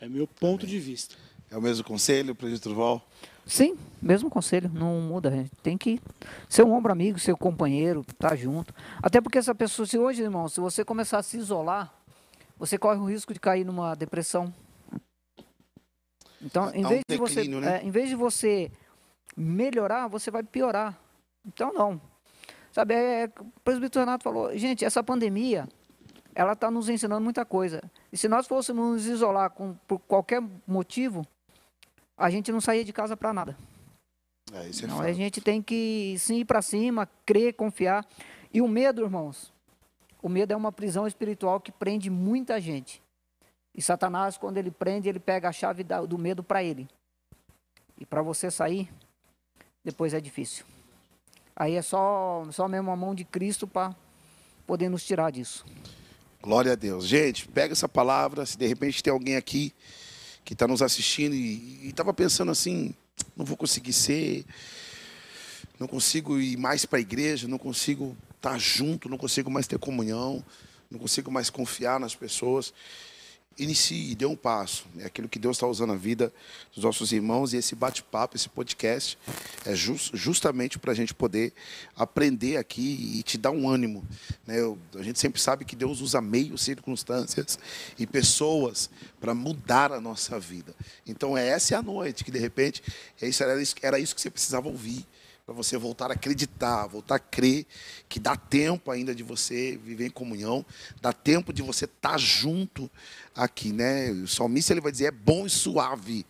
é meu ponto Amém. de vista. É o mesmo conselho, presidente Durval? Sim, mesmo conselho, não muda. A gente tem que ser um ombro amigo, ser um companheiro, estar tá junto. Até porque essa pessoa, se hoje, irmão, se você começar a se isolar, você corre o risco de cair numa depressão. Então, em vez, um de você, né? é, em vez de você melhorar, você vai piorar. Então, não. Sabe, é, o presbítero Renato falou, gente, essa pandemia, ela está nos ensinando muita coisa. E se nós fôssemos nos isolar com, por qualquer motivo, a gente não saía de casa para nada. É, isso é não, a gente tem que sim ir para cima, crer, confiar. E o medo, irmãos, o medo é uma prisão espiritual que prende muita gente. E Satanás, quando ele prende, ele pega a chave do medo para ele. E para você sair, depois é difícil. Aí é só, só mesmo a mão de Cristo para poder nos tirar disso. Glória a Deus. Gente, pega essa palavra. Se de repente tem alguém aqui que está nos assistindo e estava pensando assim: não vou conseguir ser, não consigo ir mais para a igreja, não consigo estar tá junto, não consigo mais ter comunhão, não consigo mais confiar nas pessoas inicie, dê um passo. É aquilo que Deus está usando a vida dos nossos irmãos e esse bate-papo, esse podcast, é just, justamente para a gente poder aprender aqui e te dar um ânimo. Né? a gente sempre sabe que Deus usa meios, circunstâncias e pessoas para mudar a nossa vida. Então, é essa é a noite que, de repente, é era isso que você precisava ouvir para você voltar a acreditar, voltar a crer que dá tempo ainda de você viver em comunhão, dá tempo de você estar tá junto aqui, né? O salmista ele vai dizer é bom e suave,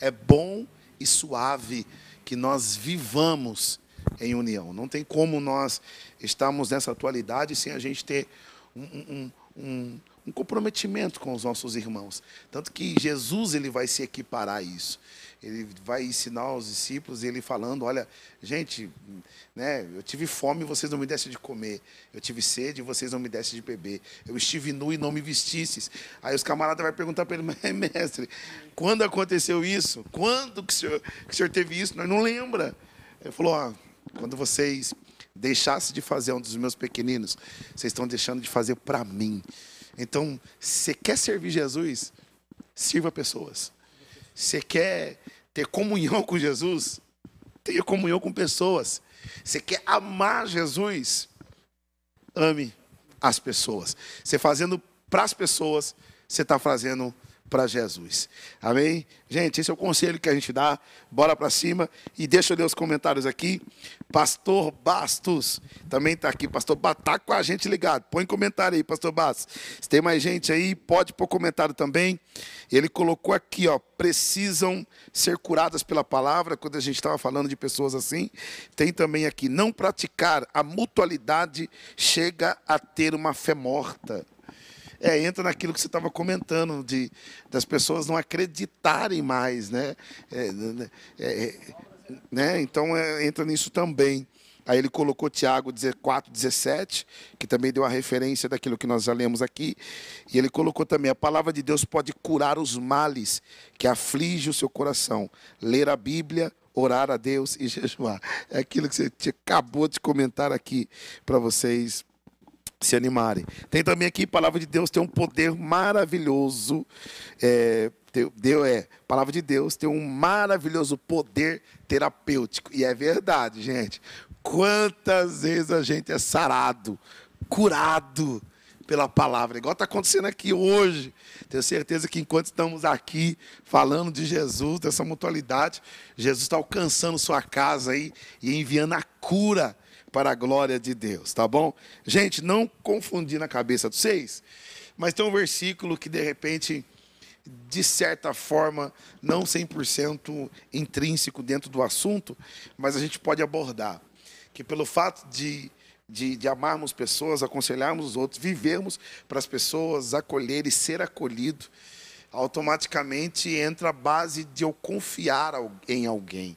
é bom e suave que nós vivamos em união. Não tem como nós estarmos nessa atualidade sem a gente ter um, um, um, um comprometimento com os nossos irmãos. Tanto que Jesus ele vai se equiparar a isso ele vai ensinar os discípulos, ele falando, olha, gente, né, eu tive fome e vocês não me dessem de comer, eu tive sede e vocês não me dessem de beber, eu estive nu e não me vestistes. Aí os camaradas vão perguntar para ele, mestre, quando aconteceu isso? Quando que o, senhor, que o senhor teve isso? Nós não lembra. Ele falou, ó, quando vocês deixassem de fazer um dos meus pequeninos, vocês estão deixando de fazer para mim. Então, você quer servir Jesus? Sirva pessoas. Você quer ter comunhão com Jesus? Tenha comunhão com pessoas. Você quer amar Jesus? Ame as pessoas. Você fazendo para as pessoas, você está fazendo para Jesus. Amém? Gente, esse é o conselho que a gente dá. Bora para cima e deixa eu ler os comentários aqui. Pastor Bastos também está aqui. Pastor Bastos está com a gente ligado. Põe comentário aí, Pastor Bastos. Se tem mais gente aí, pode pôr comentário também. Ele colocou aqui, ó, precisam ser curadas pela palavra, quando a gente estava falando de pessoas assim. Tem também aqui, não praticar a mutualidade chega a ter uma fé morta. É, entra naquilo que você estava comentando, de, das pessoas não acreditarem mais, né? É, né, é, é, né? Então, é, entra nisso também. Aí ele colocou Tiago 4, 17, que também deu a referência daquilo que nós já lemos aqui. E ele colocou também: a palavra de Deus pode curar os males que aflige o seu coração. Ler a Bíblia, orar a Deus e jejuar. É aquilo que você acabou de comentar aqui para vocês se animarem. Tem também aqui, palavra de Deus tem um poder maravilhoso. É, Deus é, palavra de Deus tem um maravilhoso poder terapêutico. E é verdade, gente. Quantas vezes a gente é sarado, curado pela palavra, igual está acontecendo aqui hoje. Tenho certeza que enquanto estamos aqui falando de Jesus, dessa mutualidade, Jesus está alcançando sua casa aí e enviando a cura para a glória de Deus, tá bom? Gente, não confundir na cabeça de vocês, mas tem um versículo que de repente de certa forma, não 100% intrínseco dentro do assunto, mas a gente pode abordar. Que pelo fato de, de, de amarmos pessoas, aconselharmos os outros, vivermos para as pessoas acolher e ser acolhido, automaticamente entra a base de eu confiar em alguém.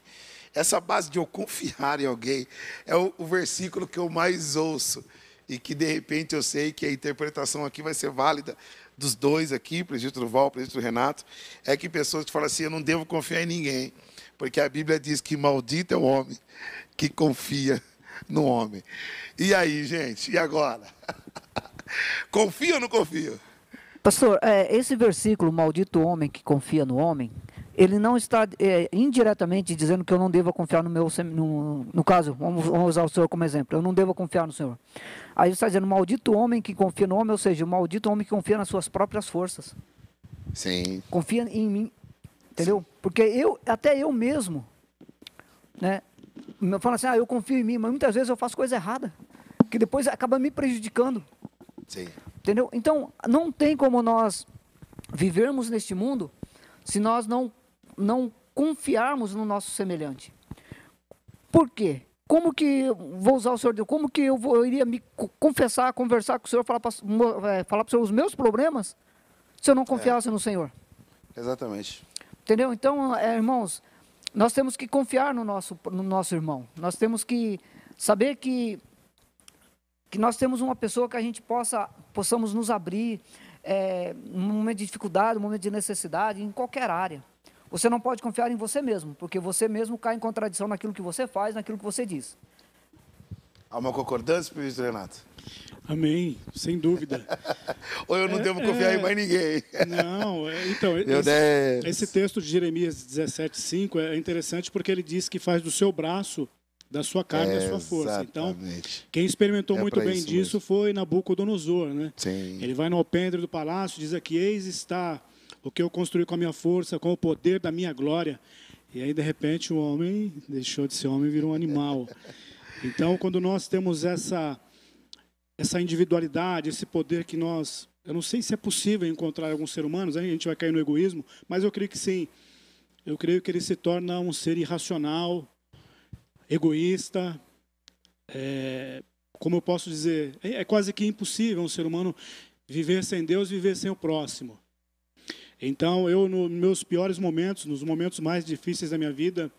Essa base de eu confiar em alguém é o, o versículo que eu mais ouço e que de repente eu sei que a interpretação aqui vai ser válida dos dois aqui, presbítero Val, presbítero Renato, é que pessoas falam assim, eu não devo confiar em ninguém, porque a Bíblia diz que maldito é o homem que confia no homem. E aí, gente, e agora? confia ou não confia? Pastor, é, esse versículo, maldito homem que confia no homem, ele não está é, indiretamente dizendo que eu não devo confiar no meu, no, no caso, vamos, vamos, usar o senhor como exemplo, eu não devo confiar no senhor. Aí ele está dizendo, maldito homem que confia no homem, ou seja, o maldito homem que confia nas suas próprias forças. Sim. Confia em mim, entendeu? Sim. Porque eu, até eu mesmo, né, falo assim, ah, eu confio em mim, mas muitas vezes eu faço coisa errada, que depois acaba me prejudicando. Sim. Entendeu? Então, não tem como nós vivermos neste mundo se nós não não confiarmos no nosso semelhante. Por quê? Como que, vou usar o senhor, como que eu, vou, eu iria me confessar, conversar com o senhor, falar para é, falar o senhor os meus problemas, se eu não confiasse é. no senhor? Exatamente. Entendeu? Então, é, irmãos, nós temos que confiar no nosso, no nosso irmão. Nós temos que saber que, que nós temos uma pessoa que a gente possa, possamos nos abrir, é, num momento de dificuldade, num momento de necessidade, em qualquer área. Você não pode confiar em você mesmo, porque você mesmo cai em contradição naquilo que você faz, naquilo que você diz. Há uma concordância, ministro Renato? Amém, sem dúvida. Ou eu não é, devo confiar é, em mais ninguém. Não, é, então, esse, esse, texto de Jeremias 17,5 é interessante porque ele diz que faz do seu braço, da sua carne, é, a sua força. Então, quem experimentou é muito bem disso mesmo. foi Nabucodonosor, né? Sim. Ele vai no alpendre do palácio, diz aqui, eis está o que eu construí com a minha força, com o poder da minha glória. E aí, de repente, o homem deixou de ser homem e virou um animal. Então, quando nós temos essa, essa individualidade, esse poder que nós. Eu não sei se é possível encontrar alguns seres humanos, a gente vai cair no egoísmo, mas eu creio que sim. Eu creio que ele se torna um ser irracional, egoísta. É, como eu posso dizer, é, é quase que impossível um ser humano viver sem Deus, viver sem o próximo. Então, eu, nos meus piores momentos, nos momentos mais difíceis da minha vida,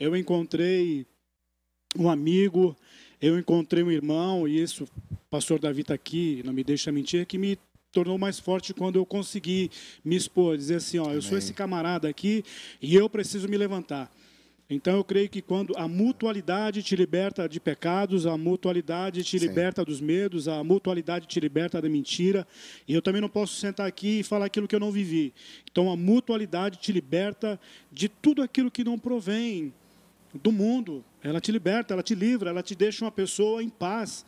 eu encontrei um amigo, eu encontrei um irmão, e isso, o pastor Davi está aqui, não me deixa mentir, que me tornou mais forte quando eu consegui me expor, dizer assim, ó, eu sou esse camarada aqui e eu preciso me levantar. Então eu creio que quando a mutualidade te liberta de pecados, a mutualidade te Sim. liberta dos medos, a mutualidade te liberta da mentira. E eu também não posso sentar aqui e falar aquilo que eu não vivi. Então a mutualidade te liberta de tudo aquilo que não provém do mundo. Ela te liberta, ela te livra, ela te deixa uma pessoa em paz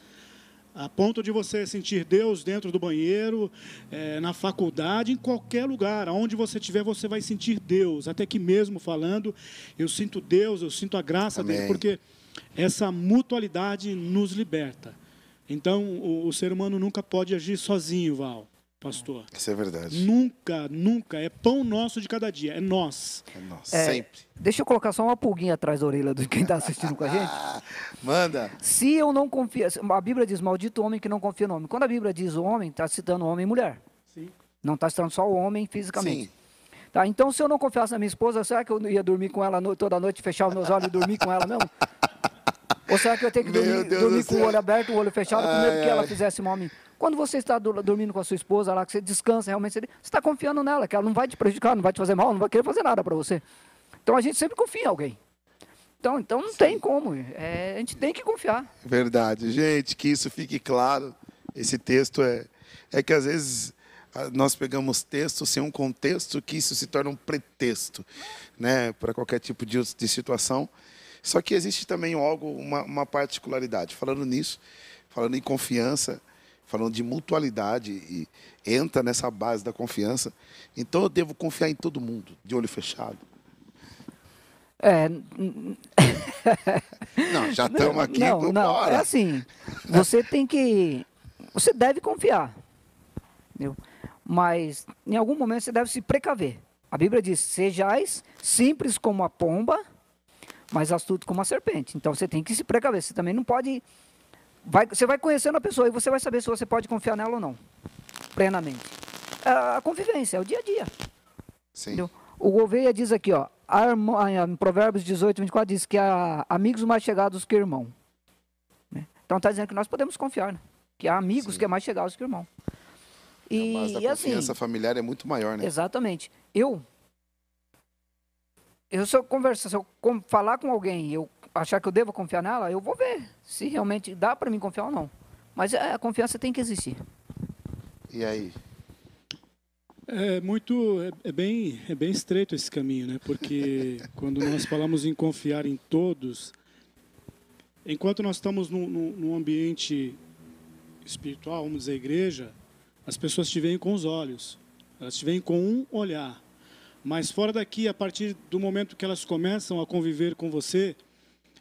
a ponto de você sentir Deus dentro do banheiro, é, na faculdade, em qualquer lugar, aonde você estiver, você vai sentir Deus. Até que mesmo falando, eu sinto Deus, eu sinto a graça Amém. dele, porque essa mutualidade nos liberta. Então, o, o ser humano nunca pode agir sozinho, Val pastor. Isso é verdade. Nunca, nunca. É pão nosso de cada dia. É nós. É nós. É, Sempre. Deixa eu colocar só uma pulguinha atrás da orelha de quem está assistindo com a gente. Manda. Se eu não confio. A Bíblia diz: maldito homem que não confia no homem. Quando a Bíblia diz o homem, está citando homem e mulher. Sim. Não está citando só o homem fisicamente. Sim. Tá, então, se eu não confiasse na minha esposa, será que eu ia dormir com ela toda noite, fechar os meus olhos e dormir com ela mesmo? Ou será que eu tenho que dormir, dormir com o olho aberto, o olho fechado, com medo que ela fizesse mal a mim? Quando você está dormindo com a sua esposa lá, que você descansa, realmente você está confiando nela, que ela não vai te prejudicar, não vai te fazer mal, não vai querer fazer nada para você. Então a gente sempre confia em alguém. Então, então não Sim. tem como. É, a gente tem que confiar. Verdade. Gente, que isso fique claro. Esse texto é, é que às vezes nós pegamos texto sem um contexto que isso se torna um pretexto né, para qualquer tipo de, de situação. Só que existe também algo, uma, uma particularidade. Falando nisso, falando em confiança, falando de mutualidade e entra nessa base da confiança. Então eu devo confiar em todo mundo, de olho fechado. É. não, já estamos aqui. Não, não, é assim. Você tem que. Você deve confiar. Entendeu? mas em algum momento você deve se precaver. A Bíblia diz: sejais simples como a pomba, mas astuto como a serpente. Então você tem que se precaver. Você também não pode. Vai, você vai conhecendo a pessoa e você vai saber se você pode confiar nela ou não, plenamente. É a convivência, é o dia a dia. Sim. Entendeu? O Gouveia diz aqui, ó, em Provérbios 18, 24, diz que há amigos mais chegados que irmão. né? Então está dizendo que nós podemos confiar, né? que há amigos Sim. que é mais chegados que irmão. A base E, da e assim, confiança familiar é muito maior, né? exatamente. Eu, eu se eu conversar, se eu falar com alguém e eu achar que eu devo confiar nela, eu vou ver se realmente dá para mim confiar ou não. Mas é, a confiança tem que existir. E aí? É muito, é, é bem, é bem estreito esse caminho, né? Porque quando nós falamos em confiar em todos, enquanto nós estamos num, num- num ambiente espiritual, vamos dizer, igreja, as pessoas te veem com os olhos, elas te veem com um olhar. Mas fora daqui, a partir do momento que elas começam a conviver com você,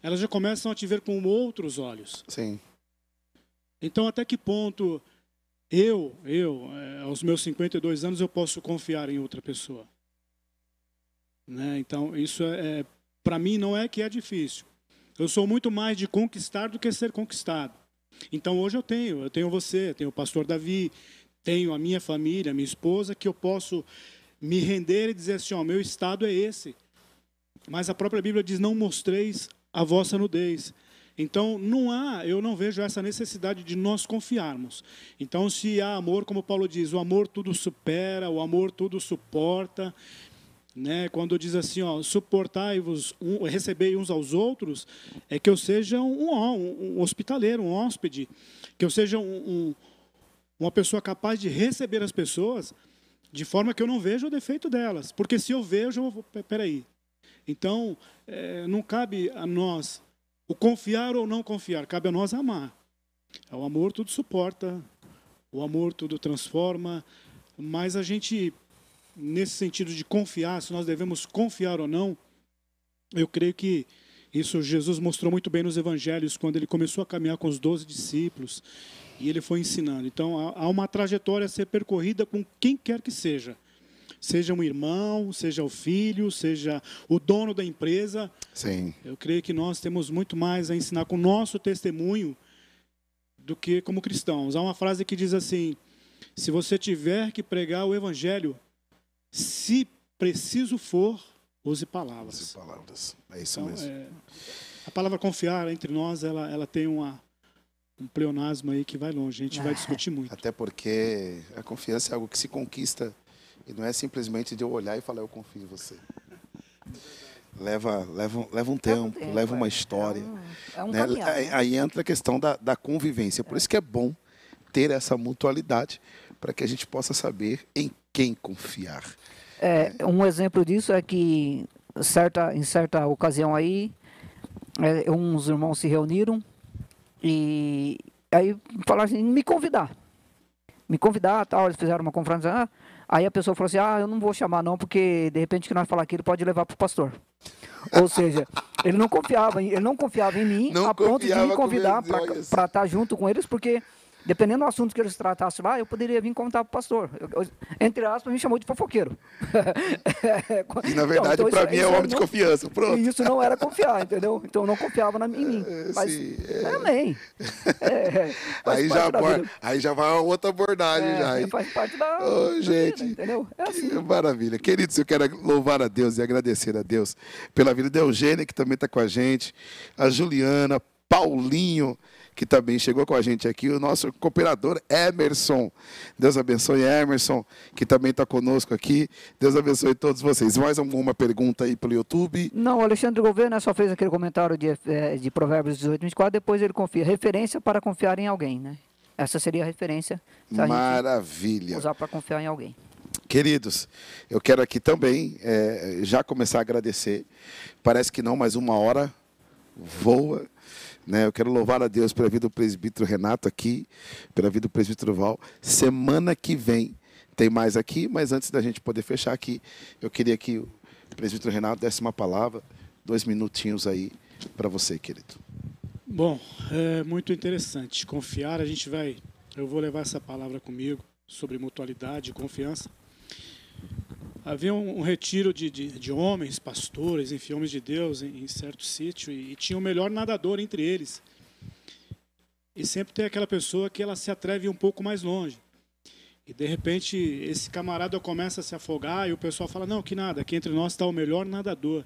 elas já começam a te ver com outros olhos. Sim. Então, até que ponto eu, eu, eh, aos meus 52 anos, eu posso confiar em outra pessoa? Né? Então, isso é, para mim não é que é difícil. Eu sou muito mais de conquistar do que ser conquistado. Então, hoje eu tenho, eu tenho você, tenho o pastor Davi, tenho a minha família, a minha esposa, que eu posso me render e dizer assim, ó, meu estado é esse. Mas a própria Bíblia diz, não mostreis a vossa nudez. Então, não há, eu não vejo essa necessidade de nós confiarmos. Então, se há amor, como Paulo diz, o amor tudo supera, o amor tudo suporta. Né? Quando diz assim, ó, suportai-vos, um, recebei uns aos outros, é que eu seja um, um, um hospitaleiro, um hóspede, que eu seja um, um, uma pessoa capaz de receber as pessoas de forma que eu não veja o defeito delas. Porque se eu vejo, eu vou, "Pe- peraí. Então, eh, não cabe a nós o confiar ou não confiar, cabe a nós amar. O amor tudo suporta, o amor tudo transforma, mas a gente, nesse sentido de confiar, se nós devemos confiar ou não, eu creio que isso Jesus mostrou muito bem nos evangelhos, quando ele começou a caminhar com os doze discípulos e ele foi ensinando. Então, há uma trajetória a ser percorrida com quem quer que seja. Seja um irmão, seja o filho, seja o dono da empresa, Sim. eu creio que nós temos muito mais a ensinar com o nosso testemunho do que como cristãos. Há uma frase que diz assim: se você tiver que pregar o evangelho, se preciso for, use palavras. palavras. É isso Então, mesmo. é, a palavra confiar entre nós, ela, ela tem uma, um pleonasmo aí que vai longe. A gente vai discutir muito. Até porque a confiança é algo que se conquista e não é simplesmente de eu olhar e falar eu confio em você. Leva, leva, leva um tempo, tempo, leva uma é. história. É um, é um né? Aí, aí entra a questão da, da convivência. Por isso que é bom ter essa mutualidade para que a gente possa saber em quem confiar. É, um exemplo disso é que certa, em certa ocasião aí, é, uns irmãos se reuniram e aí falaram assim, me convidar. Me convidar, tal, eles fizeram uma conferência. ah, aí a pessoa falou assim, ah, eu não vou chamar não, porque de repente que nós falar aqui, ele pode levar para o pastor. Ou seja, ele não confiava, em- ele não confiava em mim Não a ponto de me convidar para estar junto com eles, porque dependendo do assunto que eles tratassem lá, eu poderia vir contar para o pastor. Eu- eu- entre aspas, me chamou de fofoqueiro. E na verdade, Então, para isso- mim, é um homem de não- confiança. Pronto. e isso não era confiar, entendeu? Então eu não confiava na, em mim. É, Mas, sim, amém. É, faz Aí já, aí já vai uma outra abordagem. É, já, faz parte da, Ô, da vida, gente. entendeu? É assim. Maravilha. Queridos, eu quero louvar a Deus e agradecer a Deus pela vida da Eugênia, que também está com a gente, a Juliana, Paulinho, que também chegou com a gente aqui, o nosso cooperador Emerson. Deus abençoe Emerson, que também está conosco aqui. Deus abençoe todos vocês. Mais alguma pergunta aí pelo YouTube? Não, o Alexandre Gouveia né, só fez aquele comentário de, eh, de Provérbios 18, 24, depois ele confia. Referência para confiar em alguém, né? Essa seria a referência Maravilha. usar para confiar em alguém. Queridos, eu quero aqui também eh, já começar a agradecer. Parece que não, mas uma hora voa. Né? Eu quero louvar a Deus pela vida do presbítero Renato aqui, pela vida do presbítero Val. Semana que vem tem mais aqui, mas antes da gente poder fechar aqui, eu queria que o presbítero Renato desse uma palavra, dois minutinhos aí para você, querido. Bom, é muito interessante. Confiar, a gente vai. Eu vou levar essa palavra comigo. sobre mutualidade e confiança. Havia um, um retiro de, de, de, homens, pastores, enfim, homens de Deus em, em certo sítio e, e tinha o melhor nadador entre eles. E sempre tem aquela pessoa que ela se atreve um pouco mais longe. E de repente esse camarada começa a se afogar e o pessoal fala: Não, que nada, aqui entre nós está o melhor nadador.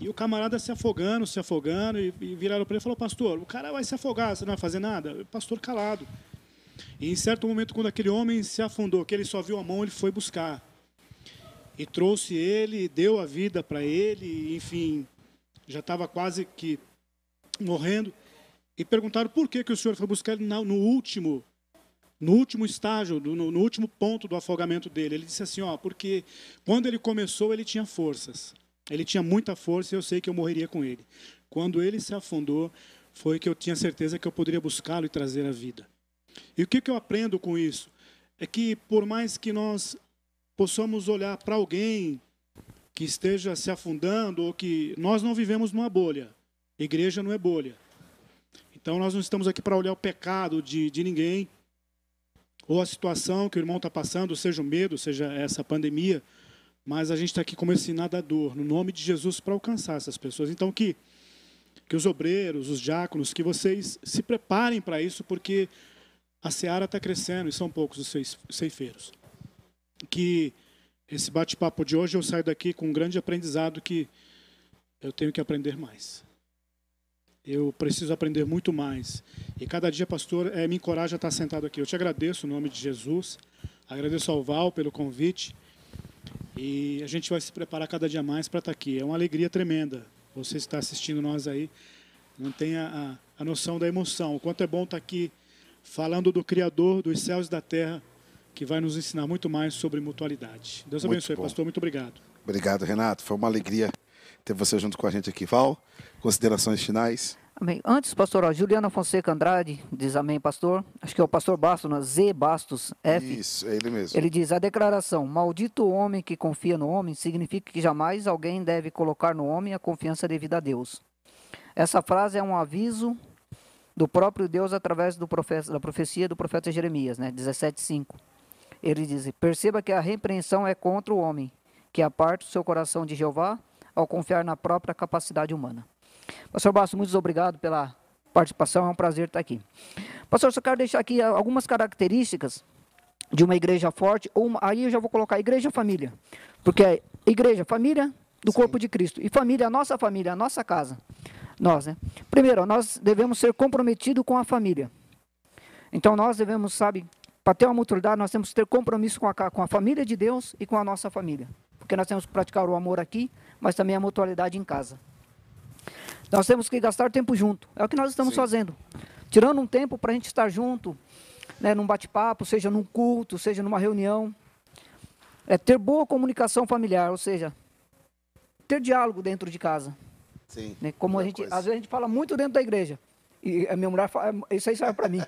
E o camarada se afogando, se afogando, e, e viraram para ele e falou: Pastor, o cara vai se afogar, você não vai fazer nada? O pastor calado. E em certo momento, quando aquele homem se afundou, que ele só viu a mão, ele foi buscar. E trouxe ele, deu a vida para ele, enfim, já estava quase que morrendo. E perguntaram por que, que o senhor foi buscar ele no último no último estágio, no, no, último ponto do afogamento dele. Ele disse assim, ó, porque quando ele começou ele tinha forças, ele tinha muita força e eu sei que eu morreria com ele. Quando ele se afundou, foi que eu tinha certeza que eu poderia buscá-lo e trazer a vida. E o que, que eu aprendo com isso? É que por mais que nós possamos olhar para alguém que esteja se afundando ou que nós não vivemos numa bolha, igreja não é bolha. Então nós não estamos aqui para olhar o pecado de, de ninguém, ou a situação que o irmão está passando, seja o medo, seja essa pandemia, mas a gente está aqui como esse nadador, no nome de Jesus, para alcançar essas pessoas. Então, que, que os obreiros, os diáconos, que vocês se preparem para isso, porque a seara está crescendo e são poucos os ceifeiros. Que esse bate-papo de hoje eu saio daqui com um grande aprendizado que eu tenho que aprender mais. Eu preciso aprender muito mais. E cada dia, pastor, é, me encoraja a estar sentado aqui. Eu te agradeço em nome de Jesus. Agradeço ao Val pelo convite. E a gente vai se preparar cada dia mais para estar aqui. É uma alegria tremenda. Você está assistindo nós aí. Não tem a, a, a noção da emoção. O quanto é bom estar aqui falando do Criador dos céus e da terra, que vai nos ensinar muito mais sobre mutualidade. Deus abençoe, pastor. Muito obrigado. Obrigado, Renato. Foi uma alegria ter você junto com a gente aqui. Val, considerações finais? Amém. Antes, pastor, ó, Juliana Fonseca Andrade diz amém, pastor. Acho que é o pastor Bastos, né? Z Bastos F. Isso, é ele mesmo. Ele diz: a declaração, maldito o homem que confia no homem, significa que jamais alguém deve colocar no homem a confiança devida a Deus. Essa frase é um aviso do próprio Deus através do profeta, da profecia do profeta Jeremias, né? 17,5. Ele diz: Perceba que a repreensão é contra o homem, que aparta o seu coração de Jeová ao confiar na própria capacidade humana. Pastor Basso, muito obrigado pela participação, é um prazer estar aqui. Pastor, só quero deixar aqui algumas características de uma igreja forte, ou uma, aí eu já vou colocar igreja família, porque é igreja, família do Sim. corpo de Cristo, e família, a nossa família, a nossa casa. Nós, né? Primeiro, nós devemos ser comprometidos com a família. Então nós devemos, sabe, para ter uma maturidade, nós temos que ter compromisso com a, com a família de Deus e com a nossa família. Porque nós temos que praticar o amor aqui, mas também a mutualidade em casa. Nós temos que gastar tempo junto. É o que nós estamos Sim. fazendo. Tirando um tempo para a gente estar junto, né, num bate-papo, seja num culto, seja numa reunião. É ter boa comunicação familiar, ou seja, ter diálogo dentro de casa. Sim. Né? Como a gente, às vezes a gente fala muito dentro da igreja. E a minha mulher fala, isso aí serve para mim.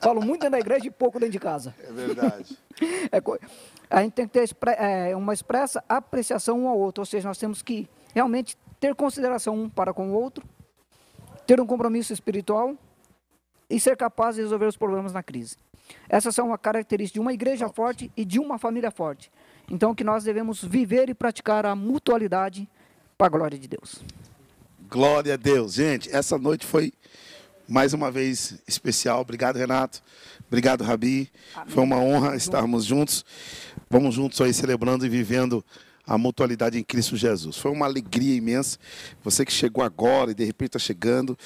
Falo muito dentro da igreja e pouco dentro de casa. É verdade. é, a gente tem que ter é, uma expressa apreciação um ao outro, ou seja, nós temos que realmente ter consideração um para com o outro, ter um compromisso espiritual e ser capaz de resolver os problemas na crise. Essas são uma característica de uma igreja forte e de uma família forte. Então, que nós devemos viver e praticar a mutualidade para a glória de Deus. Glória a Deus. Gente, essa noite foi mais uma vez especial. Obrigado, Renato. Obrigado, Rabi. Amém. Foi uma honra estarmos juntos. Vamos juntos aí celebrando e vivendo a mutualidade em Cristo Jesus. Foi uma alegria imensa. Você que chegou agora e de repente está chegando,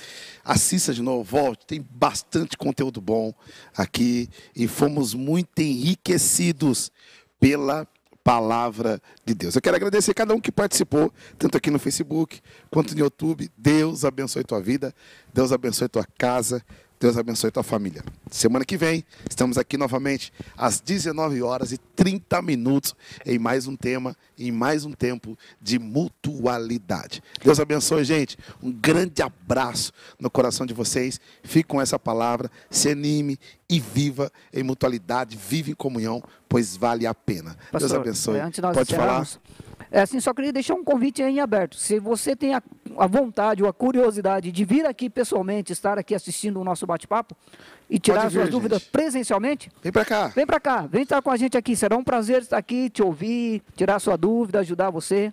assista de novo, volte. Tem bastante conteúdo bom aqui e fomos muito enriquecidos pela palavra de Deus. Eu quero agradecer a cada um que participou, tanto aqui no Facebook quanto no YouTube. Deus abençoe tua vida, Deus abençoe tua casa, Deus abençoe tua família. Semana que vem, estamos aqui novamente às 19 horas e 30 minutos em mais um tema, em mais um tempo de mutualidade. Deus abençoe, gente. Um grande abraço no coração de vocês. Fique com essa palavra, se anime e viva em mutualidade, vive em comunhão, pois vale a pena. Pastor, Deus abençoe. Nós Pode falar? É assim, só queria deixar um convite em aberto. Se você tem a, a vontade ou a curiosidade de vir aqui pessoalmente, estar aqui assistindo o nosso bate-papo e tirar vir, suas dúvidas gente. presencialmente, Vem pra cá. vem para cá, vem estar com a gente aqui. Será um prazer estar aqui, te ouvir, tirar sua dúvida, ajudar você.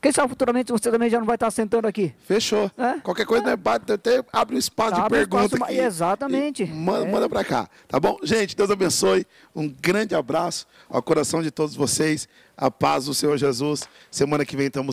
Quem sabe futuramente você também já não vai estar sentando aqui. Fechou. É? Qualquer coisa, né, bate, até abre um espaço de Abre um pergunta espaço, aqui. exatamente. Manda, É. manda pra cá, tá bom? Gente, Deus abençoe. Um grande abraço ao coração de todos vocês. A paz do Senhor Jesus. Semana que vem estamos